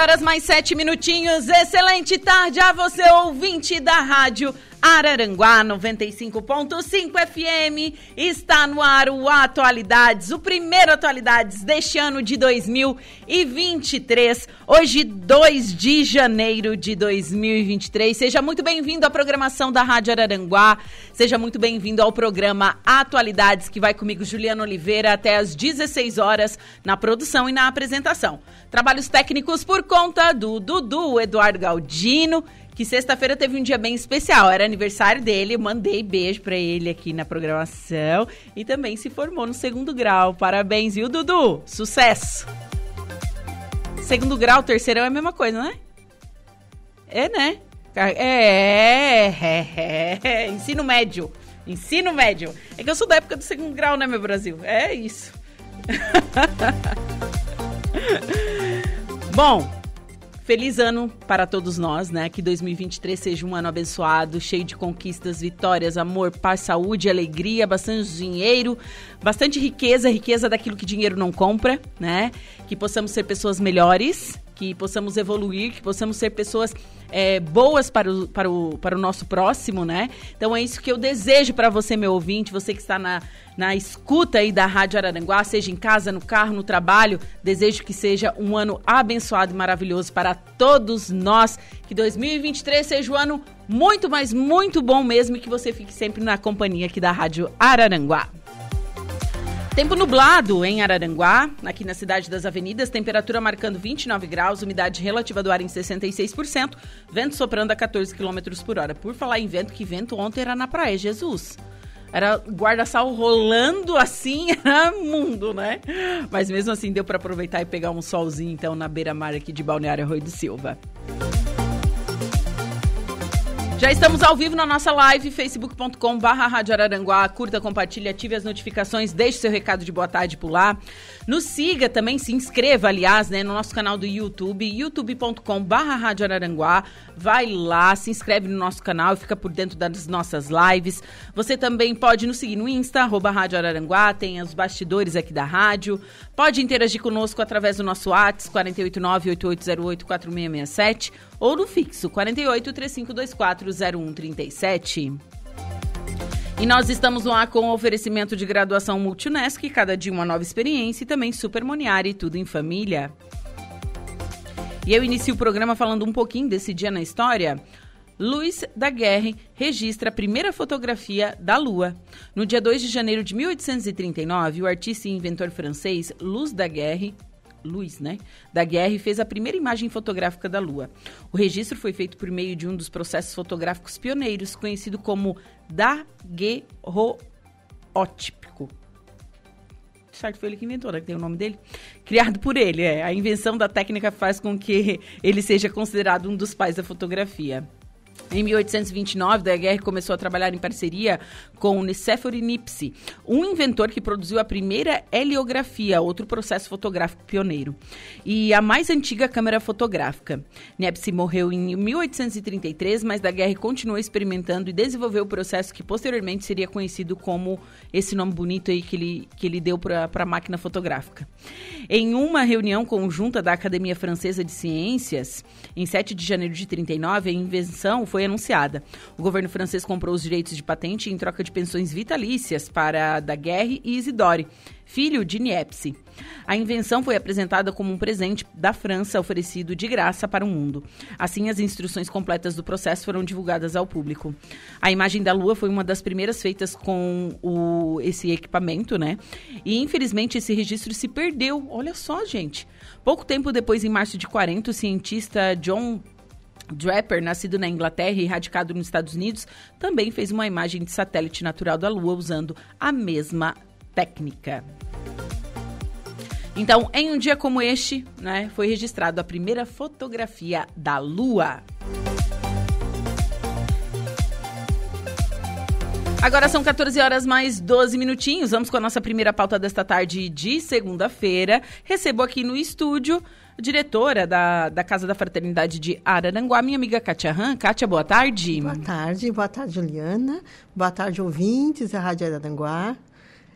Horas mais 7 minutinhos. Excelente tarde a você, ouvinte da rádio Araranguá 95.5 FM. Está no ar o Atualidades, o primeiro Atualidades deste ano de 2023. Hoje, 2 de janeiro de 2023. Seja muito bem-vindo à programação da Rádio Araranguá. Seja muito bem-vindo ao programa Atualidades, que vai comigo, Juliana Oliveira, até às 16 horas na produção e na apresentação. Trabalhos técnicos por conta do Dudu Eduardo Galdino que sexta-feira teve um dia bem especial. Era aniversário dele, mandei beijo para ele aqui na programação e também se formou no segundo grau. Parabéns, viu, Dudu? Sucesso! Segundo grau, terceirão é a mesma coisa, né? É, né? É, é, é, é, ensino médio. Ensino médio. É que eu sou da época do segundo grau, né, meu Brasil? É isso. Bom, Feliz ano para todos nós, né? Que 2023 seja um ano abençoado, cheio de conquistas, vitórias, amor, paz, saúde, alegria, bastante dinheiro, bastante riqueza, riqueza daquilo que dinheiro não compra, né? Que possamos ser pessoas melhores, que possamos evoluir, que possamos ser pessoas é, boas para o, para, o, para o nosso próximo, né? Então é isso que eu desejo para você, meu ouvinte, você que está na, na escuta aí da Rádio Araranguá, seja em casa, no carro, no trabalho. Desejo que seja um ano abençoado e maravilhoso para todos nós. Que 2023 seja um ano muito, mas muito bom mesmo e que você fique sempre na companhia aqui da Rádio Araranguá. Tempo nublado em Araranguá, aqui na cidade das avenidas, temperatura marcando 29 graus, umidade relativa do ar em 66%, vento soprando a 14 km por hora. Por falar em vento, que vento ontem era na praia, Jesus. Era guarda-sol rolando assim, era mundo, né? Mas mesmo assim deu para aproveitar e pegar um solzinho então na beira-mar aqui de Balneário Arroio do Silva. Já estamos ao vivo na nossa live, facebook.com barra Rádio Araranguá. Curta, compartilhe, ative as notificações, deixe seu recado de boa tarde por lá. Nos siga também, se inscreva, aliás, né, no nosso canal do YouTube, youtube.com barra Rádio Araranguá. Vai lá, se inscreve no nosso canal e fica por dentro das nossas lives. Você também pode nos seguir no Insta, arroba Rádio Araranguá, tem os bastidores aqui da rádio. Pode interagir conosco através do nosso WhatsApp, 489-8808-4667 ou no fixo 48 3524 0137. E nós estamos lá com o oferecimento de graduação Multunesc, cada dia uma nova experiência e também Super Moniari, tudo em família. E eu inicio o programa falando um pouquinho desse dia na história. Louis Daguerre registra a primeira fotografia da Lua. No dia 2 de janeiro de 1839, o artista e inventor francês Louis Daguerre Luiz, né, da Guerra e fez a primeira imagem fotográfica da Lua. O registro foi feito por meio de um dos processos fotográficos pioneiros, conhecido como daguerroótipo. Certo, foi ele que inventou, né? Que tem o nome dele. Criado por ele, é. A invenção da técnica faz com que ele seja considerado um dos pais da fotografia. Em 1829, Daguerre começou a trabalhar em parceria com Nicéphore Nipsey, um inventor que produziu a primeira heliografia, outro processo fotográfico pioneiro, e a mais antiga câmera fotográfica. Nipsey morreu em 1833, mas Daguerre continuou experimentando e desenvolveu o processo que posteriormente seria conhecido como esse nome bonito aí que ele, que ele deu para a máquina fotográfica. Em uma reunião conjunta da Academia Francesa de Ciências, em 7 de janeiro de 39, a invenção foi anunciada. O governo francês comprou os direitos de patente em troca de pensões vitalícias para Daguerre e Isidore, filho de Niepce. A invenção foi apresentada como um presente da França oferecido de graça para o mundo. Assim, as instruções completas do processo foram divulgadas ao público. A imagem da Lua foi uma das primeiras feitas com o, esse equipamento, né? E infelizmente esse registro se perdeu. Olha só, gente. Pouco tempo depois, em março de 40, o cientista John Draper, nascido na Inglaterra e radicado nos Estados Unidos, também fez uma imagem de satélite natural da Lua usando a mesma técnica. Então, em um dia como este, né, foi registrado a primeira fotografia da Lua. Agora são 14 horas mais 12 minutinhos. Vamos com a nossa primeira pauta desta tarde de segunda-feira. Recebo aqui no estúdio diretora da, da Casa da Fraternidade de Araranguá, minha amiga Kátia Han. Kátia, boa tarde. Boa tarde, boa tarde, Juliana. Boa tarde, ouvintes da Rádio Araranguá.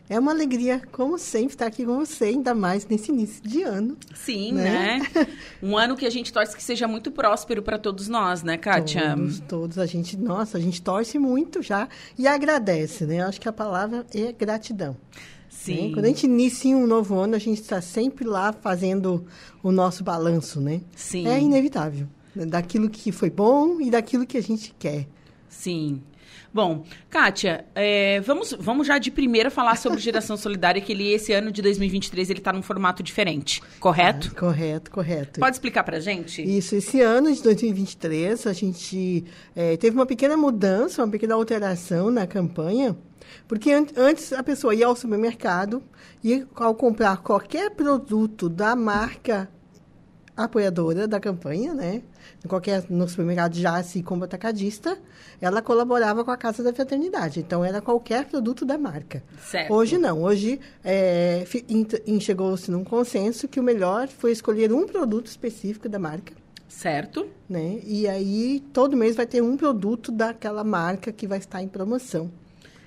É uma alegria, como sempre, estar aqui com você, ainda mais nesse início de ano. Sim, né? né? Um ano que a gente torce que seja muito próspero para todos nós, né, Kátia? Todos, todos. A gente, nossa, a gente torce muito já e agradece, né? Eu acho que a palavra é gratidão. Sim. Né? Quando a gente inicia um novo ano, a gente está sempre lá fazendo o nosso balanço, né? Sim. É inevitável. Daquilo que foi bom e daquilo que a gente quer. Sim. Bom, Kátia, é, vamos, vamos já de primeira falar sobre geração solidária, que ele, esse ano de 2023 ele está num formato diferente, correto? Ah, correto, correto. Pode explicar para gente? Isso, esse ano de 2023 a gente é, teve uma pequena mudança, uma pequena alteração na campanha, porque an antes a pessoa ia ao supermercado e ao comprar qualquer produto da marca apoiadora da campanha, né? Qualquer no supermercado já se como atacadista, ela colaborava com a Casa da Fraternidade. Então era qualquer produto da marca. Certo. Hoje não. Hoje é, chegou-se num consenso que o melhor foi escolher um produto específico da marca. Certo. Né? E aí todo mês vai ter um produto daquela marca que vai estar em promoção.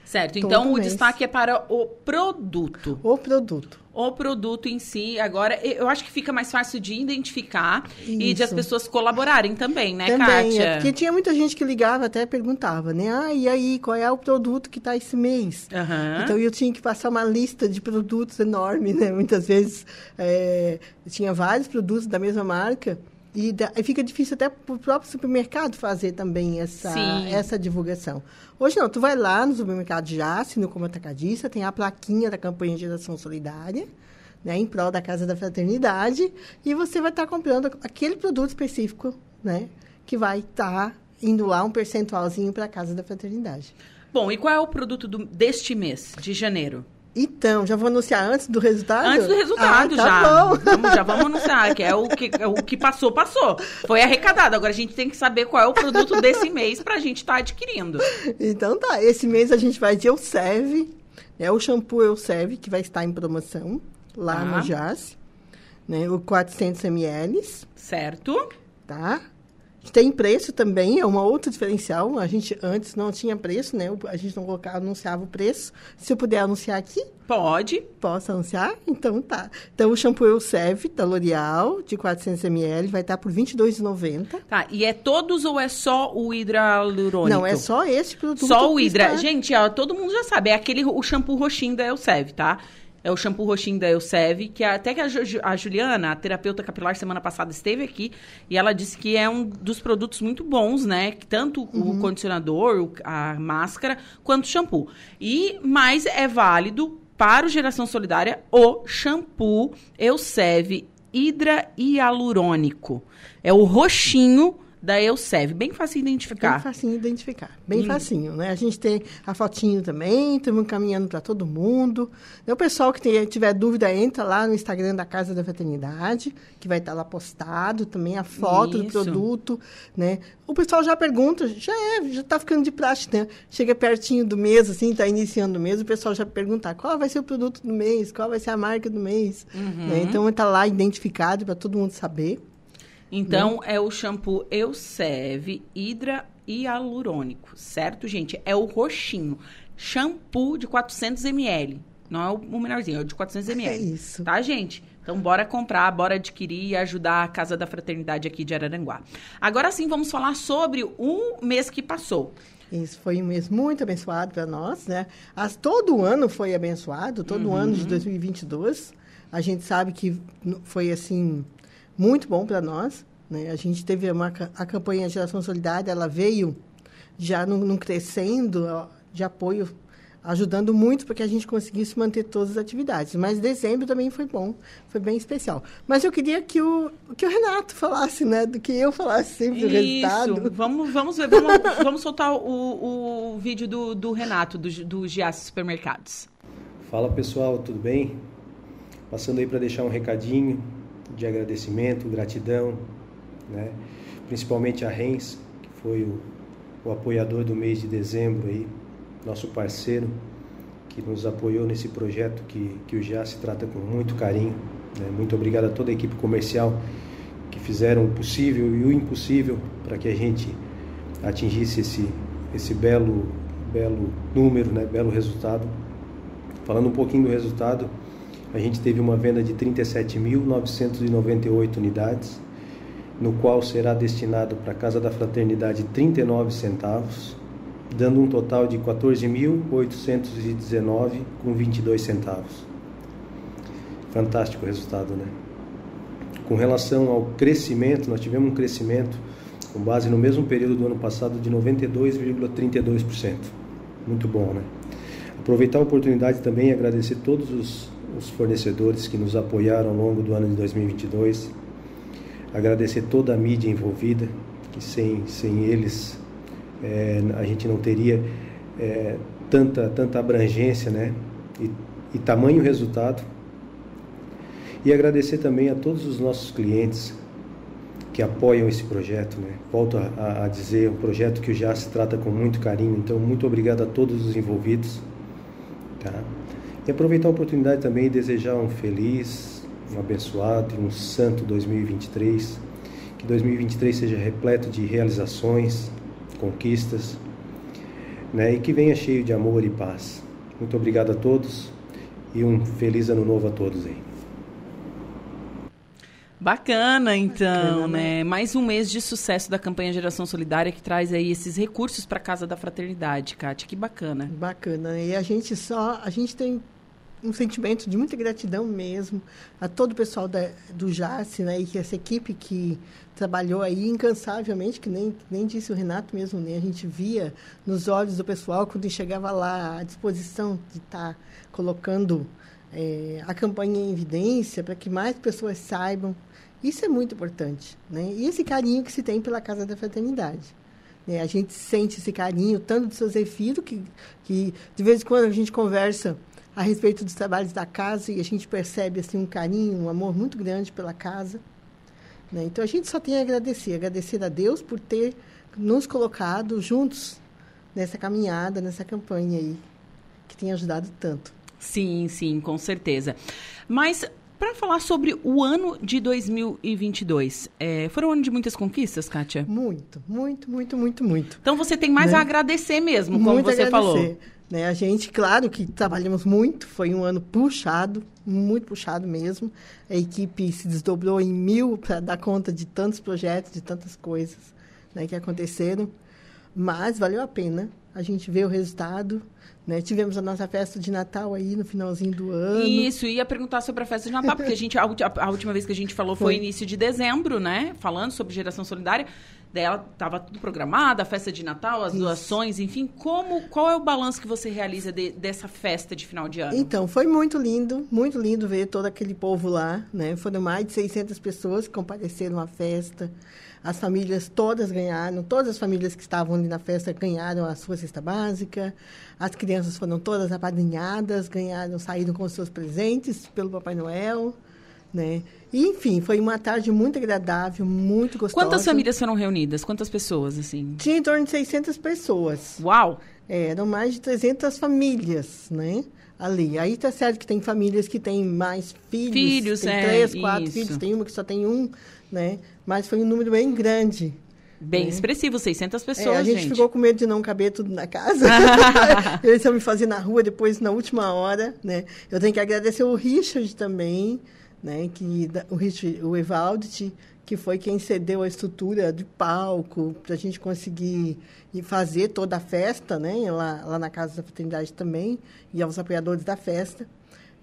Certo. Então Todo o mês. destaque é para o produto. O produto. O produto em si. Agora, eu acho que fica mais fácil de identificar Isso. e de as pessoas colaborarem também, né, também, Kátia? É, porque tinha muita gente que ligava até perguntava, né? Ah, e aí, qual é o produto que está esse mês? Uhum. Então eu tinha que passar uma lista de produtos enorme, né? Muitas vezes é, tinha vários produtos da mesma marca. E, da, e fica difícil até para o próprio supermercado fazer também essa, essa divulgação. Hoje não, tu vai lá no supermercado já, no como atacadista, tem a plaquinha da campanha de geração solidária, né, em prol da Casa da Fraternidade, e você vai estar tá comprando aquele produto específico, né, que vai estar tá indo lá um percentualzinho para a Casa da Fraternidade. Bom, e qual é o produto do, deste mês, de janeiro? Então, já vou anunciar antes do resultado? Antes do resultado, ah, tá já. Vamos, já vamos anunciar, que é o que, é o que passou, passou. Foi arrecadado. Agora a gente tem que saber qual é o produto desse mês para a gente estar tá adquirindo. Então tá, esse mês a gente vai de Elsev, é o shampoo Elsev, que vai estar em promoção lá ah. no Jazz, né, o 400 ml. Certo. Tá? Tem preço também, é uma outra diferencial. A gente antes não tinha preço, né? A gente não colocava, anunciava o preço. Se eu puder anunciar aqui? Pode. Posso anunciar? Então tá. Então o shampoo Elseve da L'Oreal de 400 ml vai estar por R$ 22,90. Tá, e é todos ou é só o hidralurônico? Não, é só esse produto. Só o hidra. Está... Gente, ó, todo mundo já sabe, é aquele o shampoo roxinho da Elseve, tá? É o shampoo roxinho da Elsev, que até que a, a, Juliana, a terapeuta capilar, semana passada esteve aqui e ela disse que é um dos produtos muito bons, né? Tanto uhum. o condicionador, a máscara, quanto o shampoo. E mais é válido para o Geração Solidária o shampoo Elsev Hidra Hialurônico. É o roxinho da Elsev. Bem fácil de identificar. Bem facinho de identificar. Bem hum. facinho, né? A gente tem a fotinho também, estamos caminhando para todo mundo. E o pessoal que tem, tiver dúvida, entra lá no Instagram da Casa da Fraternidade, que vai estar lá postado também a foto Isso. do produto, né? O pessoal já pergunta, já é, já está ficando de prática, né? Chega pertinho do mês, assim, está iniciando o mês, o pessoal já pergunta qual vai ser o produto do mês, qual vai ser a marca do mês. Uhum. Né? Então, está lá identificado para todo mundo saber. Então, é o shampoo Eucev Hidra Hialurônico, certo, gente? É o roxinho. Shampoo de 400 ml. Não é o menorzinho, é o de 400 ml. É isso. Tá, gente? Então, bora comprar, bora adquirir e ajudar a Casa da Fraternidade aqui de Araranguá. Agora sim, vamos falar sobre o mês que passou. Isso foi um mês muito abençoado para nós, né? As, todo ano foi abençoado, todo uhum. ano de 2022. A gente sabe que foi, assim, muito bom para nós. Né? A gente teve uma, a campanha Geração Solidária, ela veio já num, num crescendo de apoio ajudando muito para que a gente conseguisse manter todas as atividades. Mas dezembro também foi bom, foi bem especial. Mas eu queria que o, que o Renato falasse, né? Do que eu falasse sempre do resultado. Vamos, vamos ver, vamos, vamos soltar o, o vídeo do, do Renato, do, do Giasse Supermercados. Fala pessoal, tudo bem? Passando aí para deixar um recadinho de agradecimento, gratidão, né? principalmente a Rens, que foi o, o apoiador do mês de dezembro aí, nosso parceiro, que nos apoiou nesse projeto que, que o Já se trata com muito carinho. Né? Muito obrigado a toda a equipe comercial que fizeram o possível e o impossível para que a gente atingisse esse, esse belo, belo número, né? belo resultado. Falando um pouquinho do resultado, a gente teve uma venda de 37.998 unidades, no qual será destinado para a Casa da Fraternidade 39 centavos, dando um total de 14.819 com 22 centavos. Fantástico resultado, né? Com relação ao crescimento, nós tivemos um crescimento com base no mesmo período do ano passado de 92,32%. Muito bom, né? Aproveitar a oportunidade também e agradecer todos os, os fornecedores que nos apoiaram ao longo do ano de 2022. Agradecer toda a mídia envolvida, que sem, sem eles é, a gente não teria é, tanta, tanta abrangência né? e, e tamanho resultado. E agradecer também a todos os nossos clientes que apoiam esse projeto. Né? Volto a, a dizer, um projeto que já se trata com muito carinho, então muito obrigado a todos os envolvidos. Tá? E aproveitar a oportunidade também e desejar um feliz, um abençoado e um santo 2023. Que 2023 seja repleto de realizações, conquistas, né? E que venha cheio de amor e paz. Muito obrigado a todos e um feliz ano novo a todos aí. Bacana, então, Bacana, né? né? Mais um mês de sucesso da campanha Geração Solidária que traz aí esses recursos para a Casa da Fraternidade, Kátia. Que bacana. Bacana. E a gente só, a gente tem um sentimento de muita gratidão mesmo a todo o pessoal da, do JASSE, né? E que essa equipe que trabalhou aí incansavelmente, que nem, nem disse o Renato mesmo, né? A gente via nos olhos do pessoal quando chegava lá à disposição de estar tá colocando é, a campanha em evidência para que mais pessoas saibam isso é muito importante, né? E esse carinho que se tem pela Casa da Fraternidade. Né? A gente sente esse carinho, tanto do seu Zefiro, que, que de vez em quando a gente conversa a respeito dos trabalhos da casa e a gente percebe assim um carinho, um amor muito grande pela casa. Né? Então a gente só tem a agradecer, agradecer a Deus por ter nos colocado juntos nessa caminhada, nessa campanha aí, que tem ajudado tanto. Sim, sim, com certeza. Mas para falar sobre o ano de 2022, é, foram um ano de muitas conquistas, Kátia? Muito, muito, muito, muito, muito. Então você tem mais né? a agradecer mesmo, como muito você agradecer. falou. Né? A gente, claro que trabalhamos muito, foi um ano puxado, muito puxado mesmo. A equipe se desdobrou em mil para dar conta de tantos projetos, de tantas coisas né, que aconteceram. Mas valeu a pena. A gente vê o resultado, né? Tivemos a nossa festa de Natal aí no finalzinho do ano. Isso, ia perguntar sobre a festa de Natal, porque a, gente, a, a última vez que a gente falou foi, foi início de dezembro, né? Falando sobre geração solidária. Daí ela estava tudo programada, a festa de Natal, as Isso. doações, enfim. Como, qual é o balanço que você realiza de, dessa festa de final de ano? Então, foi muito lindo, muito lindo ver todo aquele povo lá, né? Foram mais de 600 pessoas que compareceram à festa. As famílias todas ganharam, todas as famílias que estavam ali na festa ganharam a sua cesta básica. As crianças foram todas apadrinhadas, ganharam, saíram com seus presentes pelo Papai Noel. Né? E, enfim, foi uma tarde muito agradável, muito gostosa. Quantas famílias foram reunidas? Quantas pessoas, assim? Tinha em torno de 600 pessoas. Uau! É, eram mais de 300 famílias, né? Ali. Aí tá certo que tem famílias que têm mais filhos. Filhos, tem é, três, quatro isso. filhos. Tem uma que só tem um, né? Mas foi um número bem grande. Bem né? expressivo, 600 pessoas, é, a gente, gente, ficou com medo de não caber tudo na casa. Eles iam me fazer na rua depois, na última hora, né? Eu tenho que agradecer o Richard também, né? Que, o, o que foi quem cedeu a estrutura de palco para a gente conseguir fazer toda a festa, né? Lá, lá na Casa da Fraternidade também, e aos apoiadores da festa.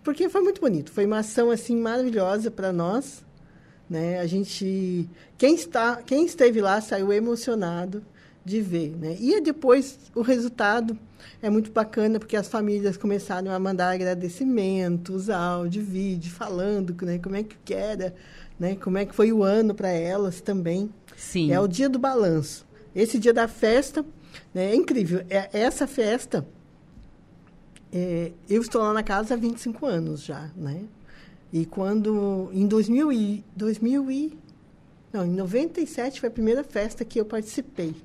Porque foi muito bonito. Foi uma ação, assim, maravilhosa para nós, né? A gente, quem está, quem esteve lá saiu emocionado, de ver, né? E depois o resultado é muito bacana porque as famílias começaram a mandar agradecimentos, áudio, vídeo, falando, né, como é que era, né, como é que foi o ano para elas também. Sim. É o dia do balanço. Esse dia da festa, né, é incrível. É, essa festa, é, eu estou lá na casa há 25 anos já, né? E quando, em 2000 e, 2000 e, não, em 97 foi a primeira festa que eu participei.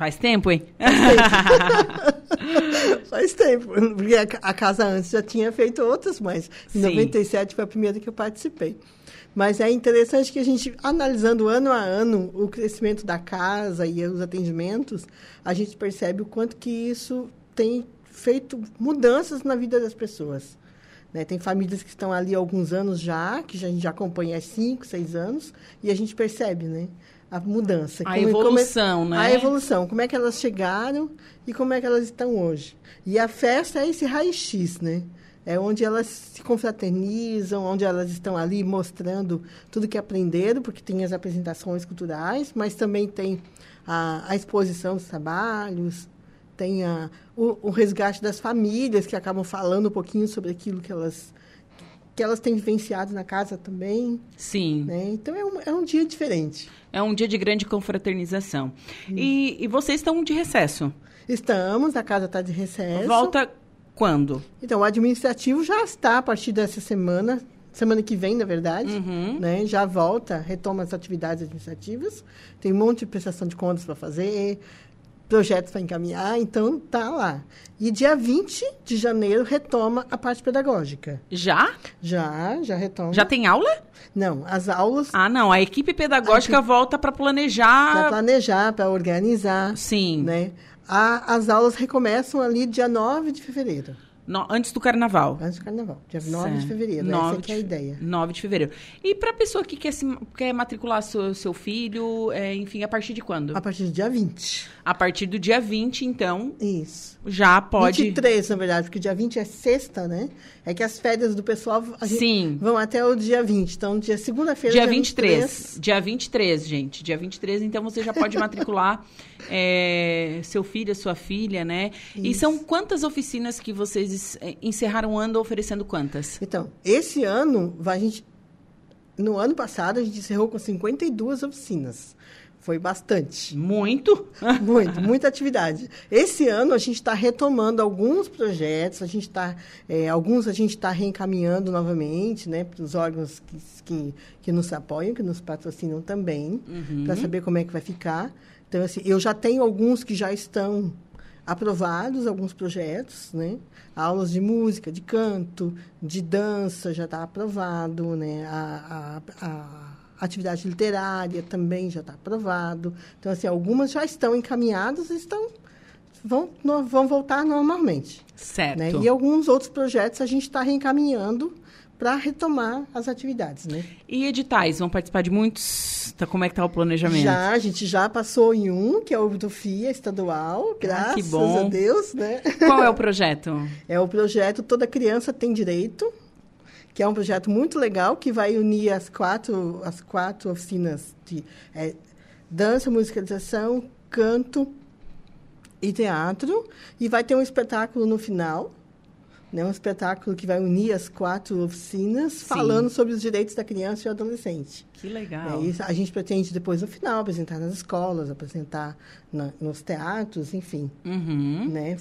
Faz tempo, hein? Faz tempo. Porque a, a, casa antes já tinha feito outras, mas em Sim. 97 foi a primeira que eu participei. Mas é interessante que a gente, analisando ano a ano o crescimento da casa e os atendimentos, a gente percebe o quanto que isso tem feito mudanças na vida das pessoas. Né? Tem famílias que estão ali há alguns anos já, que a gente já acompanha há cinco, seis anos, e a gente percebe, né? A mudança. A como, evolução, como é, né? A evolução, como é que elas chegaram e como é que elas estão hoje. E a festa é esse raio-x, né? É onde elas se confraternizam, onde elas estão ali mostrando tudo que aprenderam, porque tem as apresentações culturais, mas também tem a, a exposição dos trabalhos, tem a, o, o resgate das famílias que acabam falando um pouquinho sobre aquilo que elas que elas têm vivenciado na casa também. Sim. Né? Então é um, é um dia diferente. É um dia de grande confraternização. E, e vocês estão de recesso? Estamos, a casa está de recesso. Volta quando? Então, o administrativo já está a partir dessa semana, semana que vem, na verdade, uhum. né? Já volta, retoma as atividades administrativas. Tem um monte de prestação de contas para fazer, projetos para encaminhar, então tá lá. E dia 20 de janeiro retoma a parte pedagógica. Já? Já, já retoma. Já tem aula? Não, as aulas. Ah, não. A equipe pedagógica a volta para planejar. Para planejar, para organizar. Sim. Né? A, as aulas recomeçam ali dia 9 de fevereiro. No, antes do carnaval. Antes do carnaval, dia certo. 9 de fevereiro. 9 essa de, é a ideia. 9 de fevereiro. E para a pessoa que quer, se, quer matricular seu, seu filho, é, enfim, a partir de quando? A partir do dia 20. A partir do dia 20, então. Isso. Já pode. 23, na verdade, porque dia 20 é sexta, né? É que as férias do pessoal Sim. vão até o dia 20. Então, dia segunda-feira. Dia, dia 23. 23. Dia 23, gente. Dia 23, então você já pode matricular é, seu filho, sua filha, né? Isso. E são quantas oficinas que vocês é, encerraram o ano oferecendo quantas? Então, esse ano, a gente. No ano passado, a gente encerrou com 52 oficinas. Foi bastante. Muito? Muito, muita atividade. Esse ano a gente está retomando alguns projetos, a gente está, é, alguns a gente está reencaminhando novamente, né, para os órgãos que, que, que, nos apoiam, que nos patrocinam também, uhum. para saber como é que vai ficar. Então, assim, eu já tenho alguns que já estão aprovados, alguns projetos, né? Aulas de música, de canto, de dança já está aprovado, né? a, a, a atividade literária também já está aprovado. Então, assim, algumas já estão encaminhadas e estão, vão, vão voltar normalmente. Certo. Né? E alguns outros projetos a gente está reencaminhando para retomar as atividades, né? E editais, vão participar de muitos? Tá, como é que está o planejamento? Já, a gente já passou em um, que é o do FIA estadual, graças ah, a Deus, né? Qual é o projeto? é o projeto Toda Criança Tem Direito, que é um projeto muito legal que vai unir as quatro, as quatro oficinas de é, dança, musicalização, canto e teatro. E vai ter um espetáculo no final, né, um espetáculo que vai unir as quatro oficinas, Sim. falando sobre os direitos da criança e do adolescente. Que legal. É, a gente pretende depois, no final, apresentar nas escolas, apresentar na, nos teatros, enfim. Uhum. Né,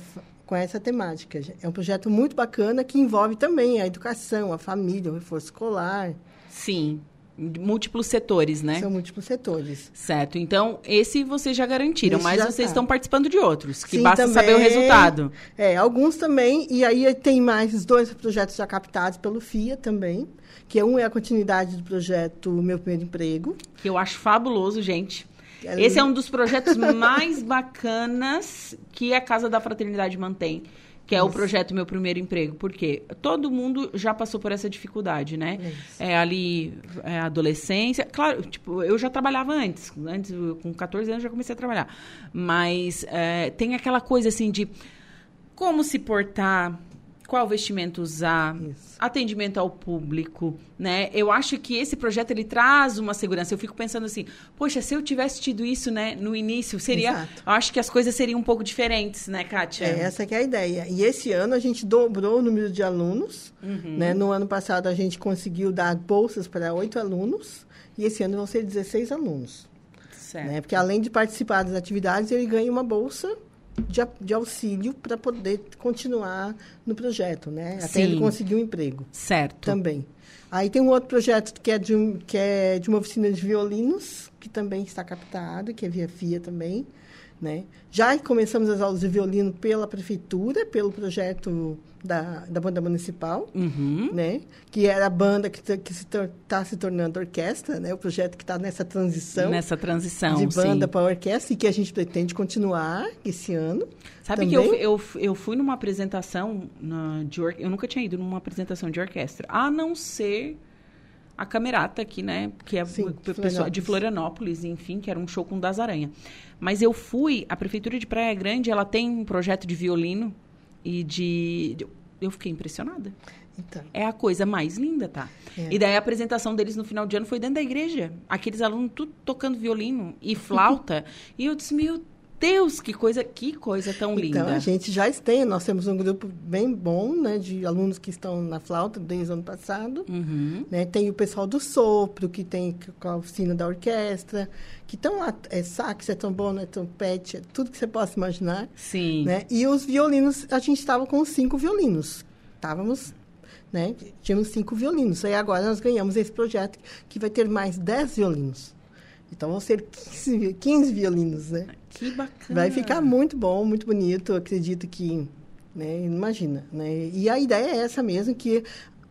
com essa temática. É um projeto muito bacana que envolve também a educação, a família, o reforço escolar. Sim, múltiplos setores, né? São múltiplos setores. Certo. Então, esse vocês já garantiram, esse mas já vocês tá. estão participando de outros, que Sim, basta também, saber o resultado. É, alguns também, e aí tem mais dois projetos já captados pelo FIA também, que um é a continuidade do projeto Meu Primeiro Emprego. Que eu acho fabuloso, gente. Esse é um dos projetos mais bacanas que a Casa da Fraternidade mantém, que é Isso. o projeto Meu Primeiro Emprego. Porque todo mundo já passou por essa dificuldade, né? Isso. É ali, é, adolescência. Claro, tipo, eu já trabalhava antes. Antes, com 14 anos, já comecei a trabalhar. Mas é, tem aquela coisa assim de como se portar qual vestimento usar, Isso. atendimento ao público, né? Eu acho que esse projeto ele traz uma segurança. Eu fico pensando assim, poxa, se eu tivesse tido isso, né, no início, seria, Exato. eu acho que as coisas seriam um pouco diferentes, né, Kátia? É, essa que é a ideia. E esse ano a gente dobrou o número de alunos. Uhum. Né? No ano passado a gente conseguiu dar bolsas para oito alunos. E esse ano vão ser 16 alunos. certo. Né? Porque além de participar das atividades, ele ganha uma bolsa de, de auxílio para poder continuar no projeto, né? Até Sim. ele conseguir um emprego Certo. também. Aí tem um outro projeto que é de, um, que é de uma oficina de violinos, que também está captado, que é via FIA também. Né? Já começamos as aulas de violino pela prefeitura, pelo projeto da, da banda municipal, Uhum. né? que era a banda que está se, tor- se tornando orquestra, né? o projeto que está nessa transição Nessa transição, de banda para orquestra e que a gente pretende continuar esse ano. Sabe também. que eu, eu, eu fui numa apresentação na, de or... eu nunca tinha ido numa apresentação de orquestra, a não ser a Camerata aqui, né, que é Sim, pessoal de Florianópolis, enfim, que era um show com o das Aranha. Mas eu fui, a prefeitura de Praia Grande, ela tem um projeto de violino e de eu fiquei impressionada. Então, É a coisa mais linda, tá? É. E daí a apresentação deles no final de ano foi dentro da igreja. Aqueles alunos tudo tocando violino e flauta. e eu disse, meu Deus, que coisa, que coisa tão linda. Então, a gente já tem, nós temos um grupo bem bom, né, de alunos que estão na flauta desde o ano passado. Uhum. Né? Tem o pessoal do sopro, que tem com a oficina da orquestra, que estão lá, é sax, é trombone, é trompete, é tudo que você possa imaginar. Sim. Né? E os violinos, a gente estava com cinco violinos. Estávamos, né? Tínhamos cinco violinos. Aí agora nós ganhamos esse projeto que vai ter mais dez violinos. Então vão ser 15, vi- 15 violinos, né? Que bacana. Vai ficar muito bom, muito bonito. Acredito que, né, imagina, né? E a ideia é essa mesmo, que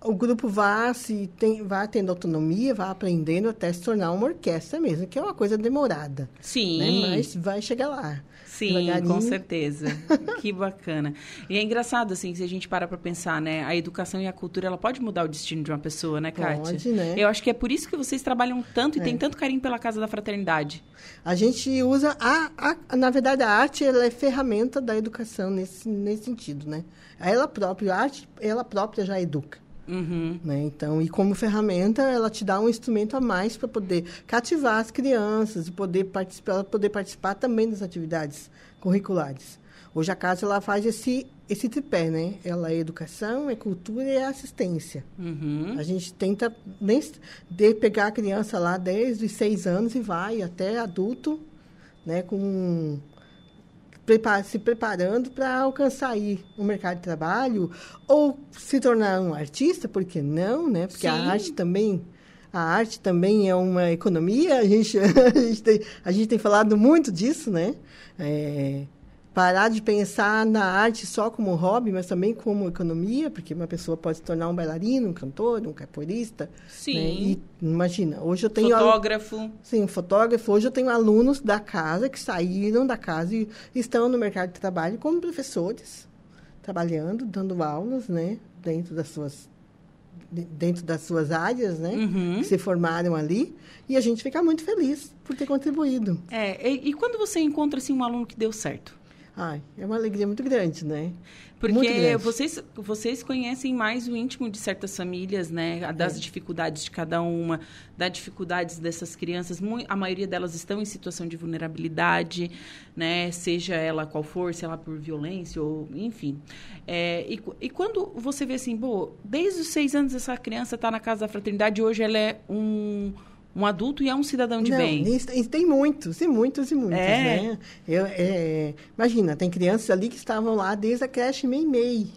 o grupo vá se tem, vá tendo autonomia, vá aprendendo até se tornar uma orquestra mesmo, que é uma coisa demorada, Sim. né? Mas vai chegar lá. Sim, com certeza. que bacana. E é engraçado, assim, se a gente para pra pensar, né? A educação e a cultura, ela pode mudar o destino de uma pessoa, né, Kátia? Pode, né? Eu acho que é por isso que vocês trabalham tanto e É. têm tanto carinho pela Casa da Fraternidade. A gente usa a, a- na verdade a arte ela é ferramenta da educação nesse nesse sentido, né? Ela própria, a arte, ela própria já educa. Uhum. Né? Então, e como ferramenta, ela te dá um instrumento a mais para poder cativar as crianças e poder participar, ela poder participar também das atividades curriculares. Hoje a casa ela faz esse esse tripé, né? Ela é educação, é cultura e é assistência. Uhum. A gente tenta nem de pegar a criança lá desde os seis anos e vai até adulto, né? Com se preparando para alcançar aí o mercado de trabalho ou se tornar um artista, por que não, né? Porque Sim. a arte também a arte também é uma economia. A gente, a gente, tem, a gente tem falado muito disso, né? É, parar de pensar na arte só como hobby, mas também como economia, porque uma pessoa pode se tornar um bailarino, um cantor, um capoeirista. Sim. né? E imagina, hoje eu tenho Fotógrafo. Sim, fotógrafo. Hoje eu tenho alunos da casa que saíram da casa e estão no mercado de trabalho como professores, trabalhando, dando aulas, né, dentro das suas de- dentro das suas áreas, né, Uhum. que se formaram ali, e a gente fica muito feliz por ter contribuído. É, e, e quando você encontra, assim, um aluno que deu certo? Ai, é uma alegria muito grande, né? Porque grande. vocês, vocês conhecem mais o íntimo de certas famílias, né? Das É. dificuldades de cada uma, das dificuldades dessas crianças. A maioria delas estão em situação de vulnerabilidade, né? Seja ela qual for, se ela por violência ou enfim. É, e, e quando você vê assim, pô, desde os seis anos essa criança está na casa da fraternidade, hoje ela é um, um adulto e é um cidadão de Não, bem. isso- isso tem muitos, e muitos, e muitos, É. né? Eu, é, imagina, tem crianças ali que estavam lá desde a creche Meimei,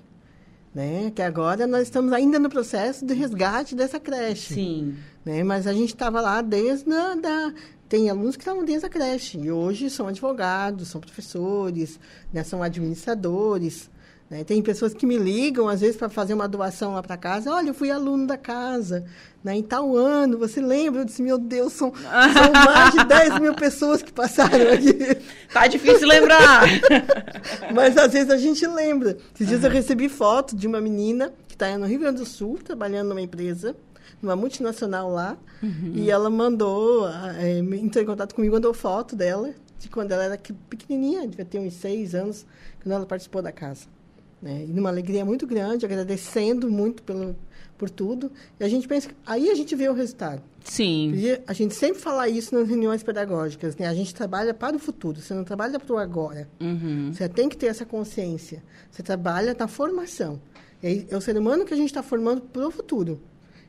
né? Que agora nós estamos ainda no processo de resgate dessa creche. Sim. Né? Mas a gente estava lá desde a, da... Tem alunos que estavam desde a creche, e hoje são advogados, são professores, né? são administradores, né? Tem pessoas que me ligam, às vezes, para fazer uma doação lá para casa. Olha, eu fui aluno da casa, né? em tal ano, você lembra? Eu disse, meu Deus, são, são mais de 10 mil pessoas que passaram aqui. Tá difícil lembrar. Mas às vezes a gente lembra. Esses dias eu recebi foto de uma menina que está no Rio Grande do Sul, trabalhando numa empresa, numa multinacional lá, e ela mandou, me entrou em contato comigo, mandou foto dela, de quando ela era que- pequenininha, devia ter uns seis anos, quando ela participou da casa. Né? E numa alegria muito grande, agradecendo muito pelo, por tudo. E a gente pensa, aí a gente vê o resultado. Sim. E a gente sempre fala isso nas reuniões pedagógicas, né? A gente trabalha para o futuro, você não trabalha para o agora. Uhum. Você tem que ter essa consciência. Você trabalha na formação. Aí, é o ser humano que a gente está formando para o futuro.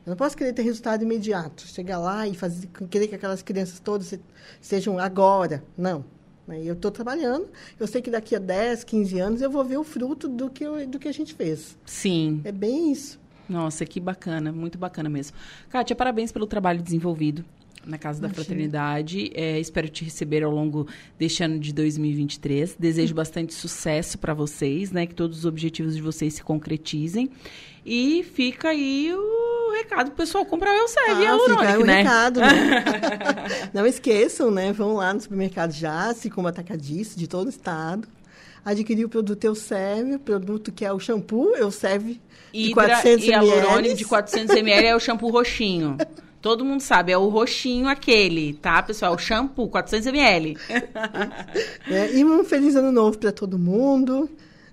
Eu não posso querer ter resultado imediato, chegar lá e fazer, querer que aquelas crianças todas sejam agora. Não. Né? Eu estou trabalhando, eu sei que daqui a 10, 15 anos eu vou ver o fruto do que, eu, do que a gente fez. Sim. É bem isso. Nossa, que bacana, muito bacana mesmo. Kátia, parabéns pelo trabalho desenvolvido na Casa Imagina. da Fraternidade. É, espero te receber ao longo deste ano de 2023. Desejo bastante sucesso para vocês, né? Que todos os objetivos de vocês se concretizem. E fica aí o recado pessoal comprar o ah, e a Uronic, o né? recado, né? Não esqueçam, né? Vão lá no supermercado Jace, como atacadista de todo o estado. Adquirir o produto Elsev, o produto que é o shampoo Elsev de Hidra 400 e ml. hialurônico de 400 ml é o shampoo roxinho. Todo mundo sabe, é o roxinho aquele, tá, pessoal? O shampoo, 400 ml. é, e um feliz ano novo para todo mundo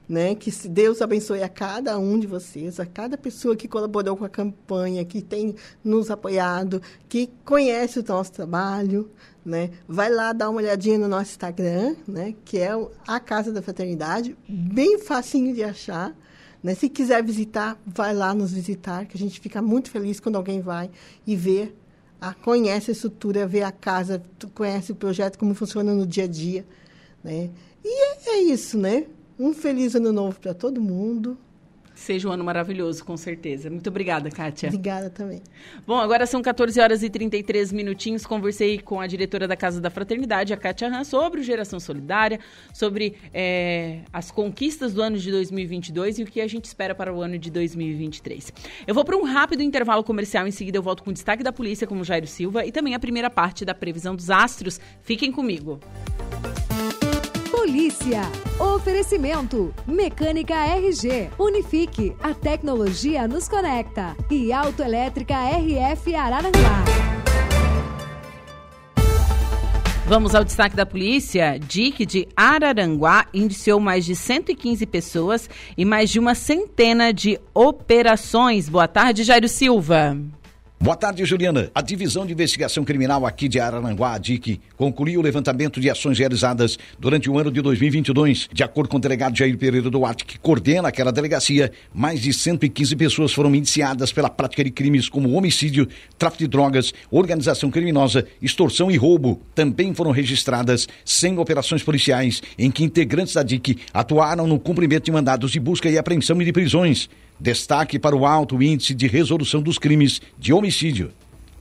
né? Que Deus abençoe a cada um de vocês, a cada pessoa que colaborou com a campanha, que tem nos apoiado, que conhece o nosso trabalho, né? Vai lá dar uma olhadinha no nosso Instagram, né? Que é a Casa da Fraternidade, bem facinho de achar. Né? Se quiser visitar, vai lá nos visitar, que a gente fica muito feliz quando alguém vai e vê, a, conhece a estrutura, vê a casa, conhece o projeto, como funciona no dia a dia. Né? E é, é isso, né? Um feliz ano novo para todo mundo. Seja um ano maravilhoso, com certeza. Muito obrigada, Kátia. Obrigada também. Bom, agora são 14 horas e 33 minutinhos. Conversei com a diretora da Casa da Fraternidade, a Kátia Han, sobre o Geração Solidária, sobre é, as conquistas do ano de 2022 e o que a gente espera para o ano de 2023. Eu vou para um rápido intervalo comercial. Em seguida, eu volto com o destaque da polícia, como Jairo Silva, e também a primeira parte da previsão dos astros. Fiquem comigo. Polícia. Oferecimento. Mecânica RG. Unifique. A tecnologia nos conecta. E Autoelétrica RF Araranguá. Vamos ao destaque da polícia. DIC de Araranguá indiciou mais de 115 pessoas e mais de uma centena de operações. Boa tarde, Jairo Silva. Boa tarde, Juliana. A Divisão de Investigação Criminal aqui de Araranguá, a DIC, concluiu o levantamento de ações realizadas durante o ano de 2022. De acordo com o delegado Jair Pereira Duarte, que coordena aquela delegacia, mais de 115 pessoas foram indiciadas pela prática de crimes como homicídio, tráfico de drogas, organização criminosa, extorsão e roubo. Também foram registradas 100 operações policiais em que integrantes da DIC atuaram no cumprimento de mandados de busca e apreensão e de prisões. Destaque para o alto índice de resolução dos crimes de homicídio.